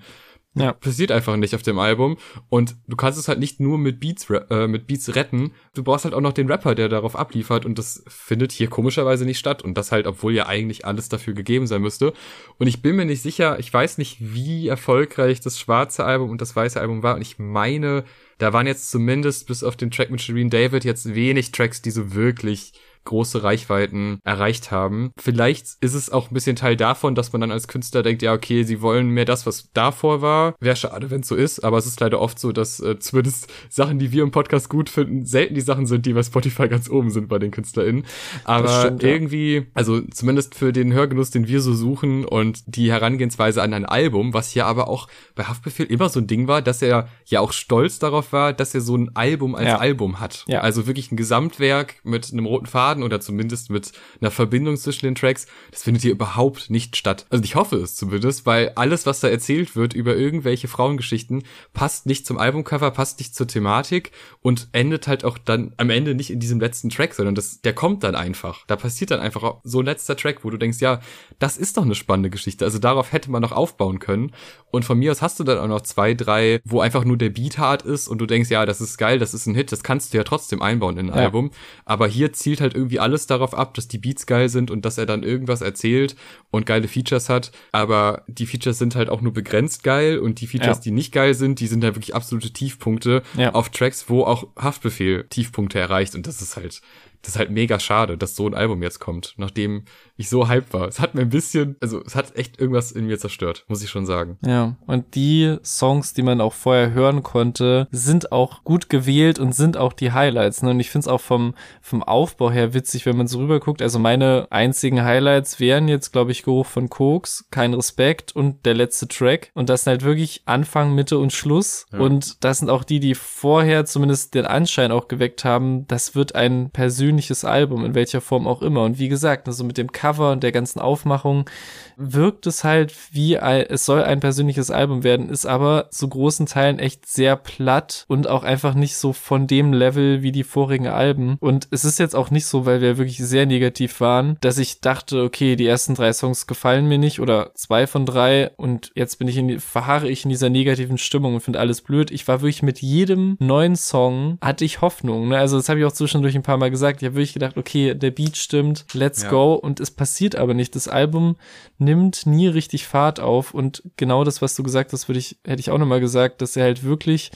Ja. Passiert einfach nicht auf dem Album. Und du kannst es halt nicht nur mit Beats, äh, mit Beats retten. Du brauchst halt auch noch den Rapper, der darauf abliefert. Und das findet hier komischerweise nicht statt. Und das halt, obwohl ja eigentlich alles dafür gegeben sein müsste. Und ich bin mir nicht sicher, ich weiß nicht, wie erfolgreich das schwarze Album und das weiße Album war. Und ich meine, da waren jetzt zumindest bis auf den Track mit Shireen David jetzt wenig Tracks, die so wirklich große Reichweiten erreicht haben. Vielleicht ist es auch ein bisschen Teil davon, dass man dann als Künstler denkt, ja, okay, sie wollen mehr das, was davor war. Wäre schade, wenn es so ist, aber es ist leider oft so, dass äh, zumindest Sachen, die wir im Podcast gut finden, selten die Sachen sind, die bei Spotify ganz oben sind bei den KünstlerInnen. Aber stimmt, irgendwie, ja. also zumindest für den Hörgenuss, den wir so suchen und die Herangehensweise an ein Album, was hier aber auch bei Haftbefehl immer so ein Ding war, dass er ja auch stolz darauf war, dass er so ein Album als ja. Album hat. Ja. Also wirklich ein Gesamtwerk mit einem roten Faden Faden oder zumindest mit einer Verbindung zwischen den Tracks, das findet hier überhaupt nicht statt. Also ich hoffe es zumindest, weil alles, was da erzählt wird über irgendwelche Frauengeschichten, passt nicht zum Albumcover, passt nicht zur Thematik und endet halt auch dann am Ende nicht in diesem letzten Track, sondern das, der kommt dann einfach. Da passiert dann einfach so ein letzter Track, wo du denkst, ja, das ist doch eine spannende Geschichte. Also darauf hätte man noch aufbauen können. Und von mir aus hast du dann auch noch zwei, drei, wo einfach nur der Beat hart ist und du denkst, ja, das ist geil, das ist ein Hit, das kannst du ja trotzdem einbauen in ein ja. Album. Aber hier zielt halt irgendwie irgendwie alles darauf ab, dass die Beats geil sind und dass er dann irgendwas erzählt und geile Features hat. Aber die Features sind halt auch nur begrenzt geil und die Features, ja. die nicht geil sind, die sind halt wirklich absolute Tiefpunkte ja. auf Tracks, wo auch Haftbefehl Tiefpunkte erreicht. Und das ist halt, das ist halt mega schade, dass so ein Album jetzt kommt, nachdem ich so hype war. Es hat mir ein bisschen, also es hat echt irgendwas in mir zerstört, muss ich schon sagen. Ja, und die Songs, die man auch vorher hören konnte, sind auch gut gewählt und sind auch die Highlights. Ne? Und ich finde es auch vom, vom Aufbau her witzig, wenn man so rüber guckt. Also meine einzigen Highlights wären jetzt, glaube ich, Geruch von Koks, kein Respekt und der letzte Track. Und das sind halt wirklich Anfang, Mitte und Schluss. Ja. Und das sind auch die, die vorher zumindest den Anschein auch geweckt haben, das wird ein persönliches Album, in welcher Form auch immer. Und wie gesagt, also mit dem Cover und der ganzen Aufmachung wirkt es halt wie ein, es soll ein persönliches Album werden, ist aber zu großen Teilen echt sehr platt und auch einfach nicht so von dem Level wie die vorigen Alben. Und es ist jetzt auch nicht so, weil wir wirklich sehr negativ waren, dass ich dachte, okay, die ersten drei Songs gefallen mir nicht oder zwei von drei und jetzt bin ich in, verharre ich in dieser negativen Stimmung und finde alles blöd. Ich war wirklich mit jedem neuen Song hatte ich Hoffnung. Ne? Also das habe ich auch zwischendurch ein paar Mal gesagt. Ich habe wirklich gedacht, okay, der Beat stimmt, let's ja. go und es passiert aber nicht. Das Album nimmt nie richtig Fahrt auf und genau das, was du gesagt hast, würde ich, hätte ich auch nochmal gesagt, dass er halt wirklich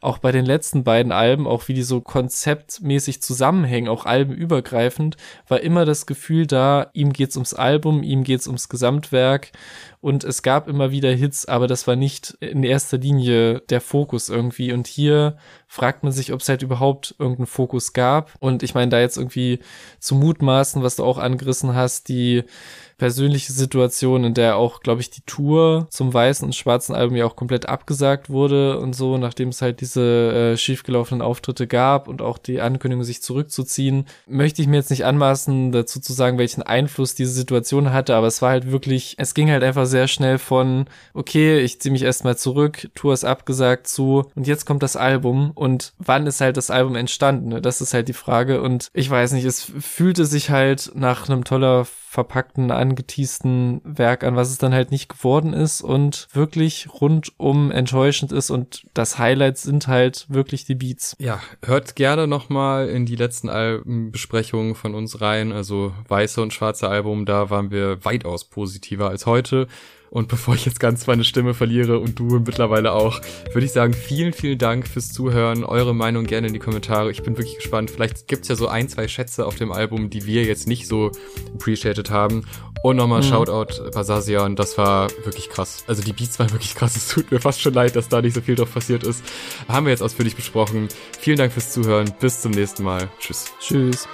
auch bei den letzten beiden Alben, auch wie die so konzeptmäßig zusammenhängen, auch albenübergreifend, war immer das Gefühl da, ihm geht's ums Album, ihm geht's ums Gesamtwerk. Und es gab immer wieder Hits, aber das war nicht in erster Linie der Fokus irgendwie. Und hier fragt man sich, ob es halt überhaupt irgendeinen Fokus gab. Und ich meine, da jetzt irgendwie zu mutmaßen, was du auch angerissen hast, die persönliche Situation, in der auch, glaube ich, die Tour zum weißen und schwarzen Album ja auch komplett abgesagt wurde und so, nachdem es halt diese äh, schiefgelaufenen Auftritte gab und auch die Ankündigung, sich zurückzuziehen, möchte ich mir jetzt nicht anmaßen, dazu zu sagen, welchen Einfluss diese Situation hatte, aber es war halt wirklich, es ging halt einfach sehr schnell von, okay, ich ziehe mich erstmal zurück, Tour ist abgesagt zu und jetzt kommt das Album und wann ist halt das Album entstanden? Ne? Das ist halt die Frage und ich weiß nicht, es fühlte sich halt nach einem toller verpackten, angeteasten Werk an, was es dann halt nicht geworden ist und wirklich rundum enttäuschend ist und das Highlight sind halt wirklich die Beats. Ja, hört gerne nochmal in die letzten Albenbesprechungen von uns rein, also weiße und schwarze Album, da waren wir weitaus positiver als heute. Und bevor ich jetzt ganz meine Stimme verliere und du mittlerweile auch, würde ich sagen, vielen, vielen Dank fürs Zuhören. Eure Meinung gerne in die Kommentare. Ich bin wirklich gespannt. Vielleicht gibt's ja so ein, zwei Schätze auf dem Album, die wir jetzt nicht so appreciated haben. Und nochmal mhm. Shoutout Basazian, das war wirklich krass. Also die Beats waren wirklich krass. [laughs] Es tut mir fast schon leid, dass da nicht so viel drauf passiert ist. Haben wir jetzt ausführlich besprochen. Vielen Dank fürs Zuhören. Bis zum nächsten Mal. Tschüss. Tschüss.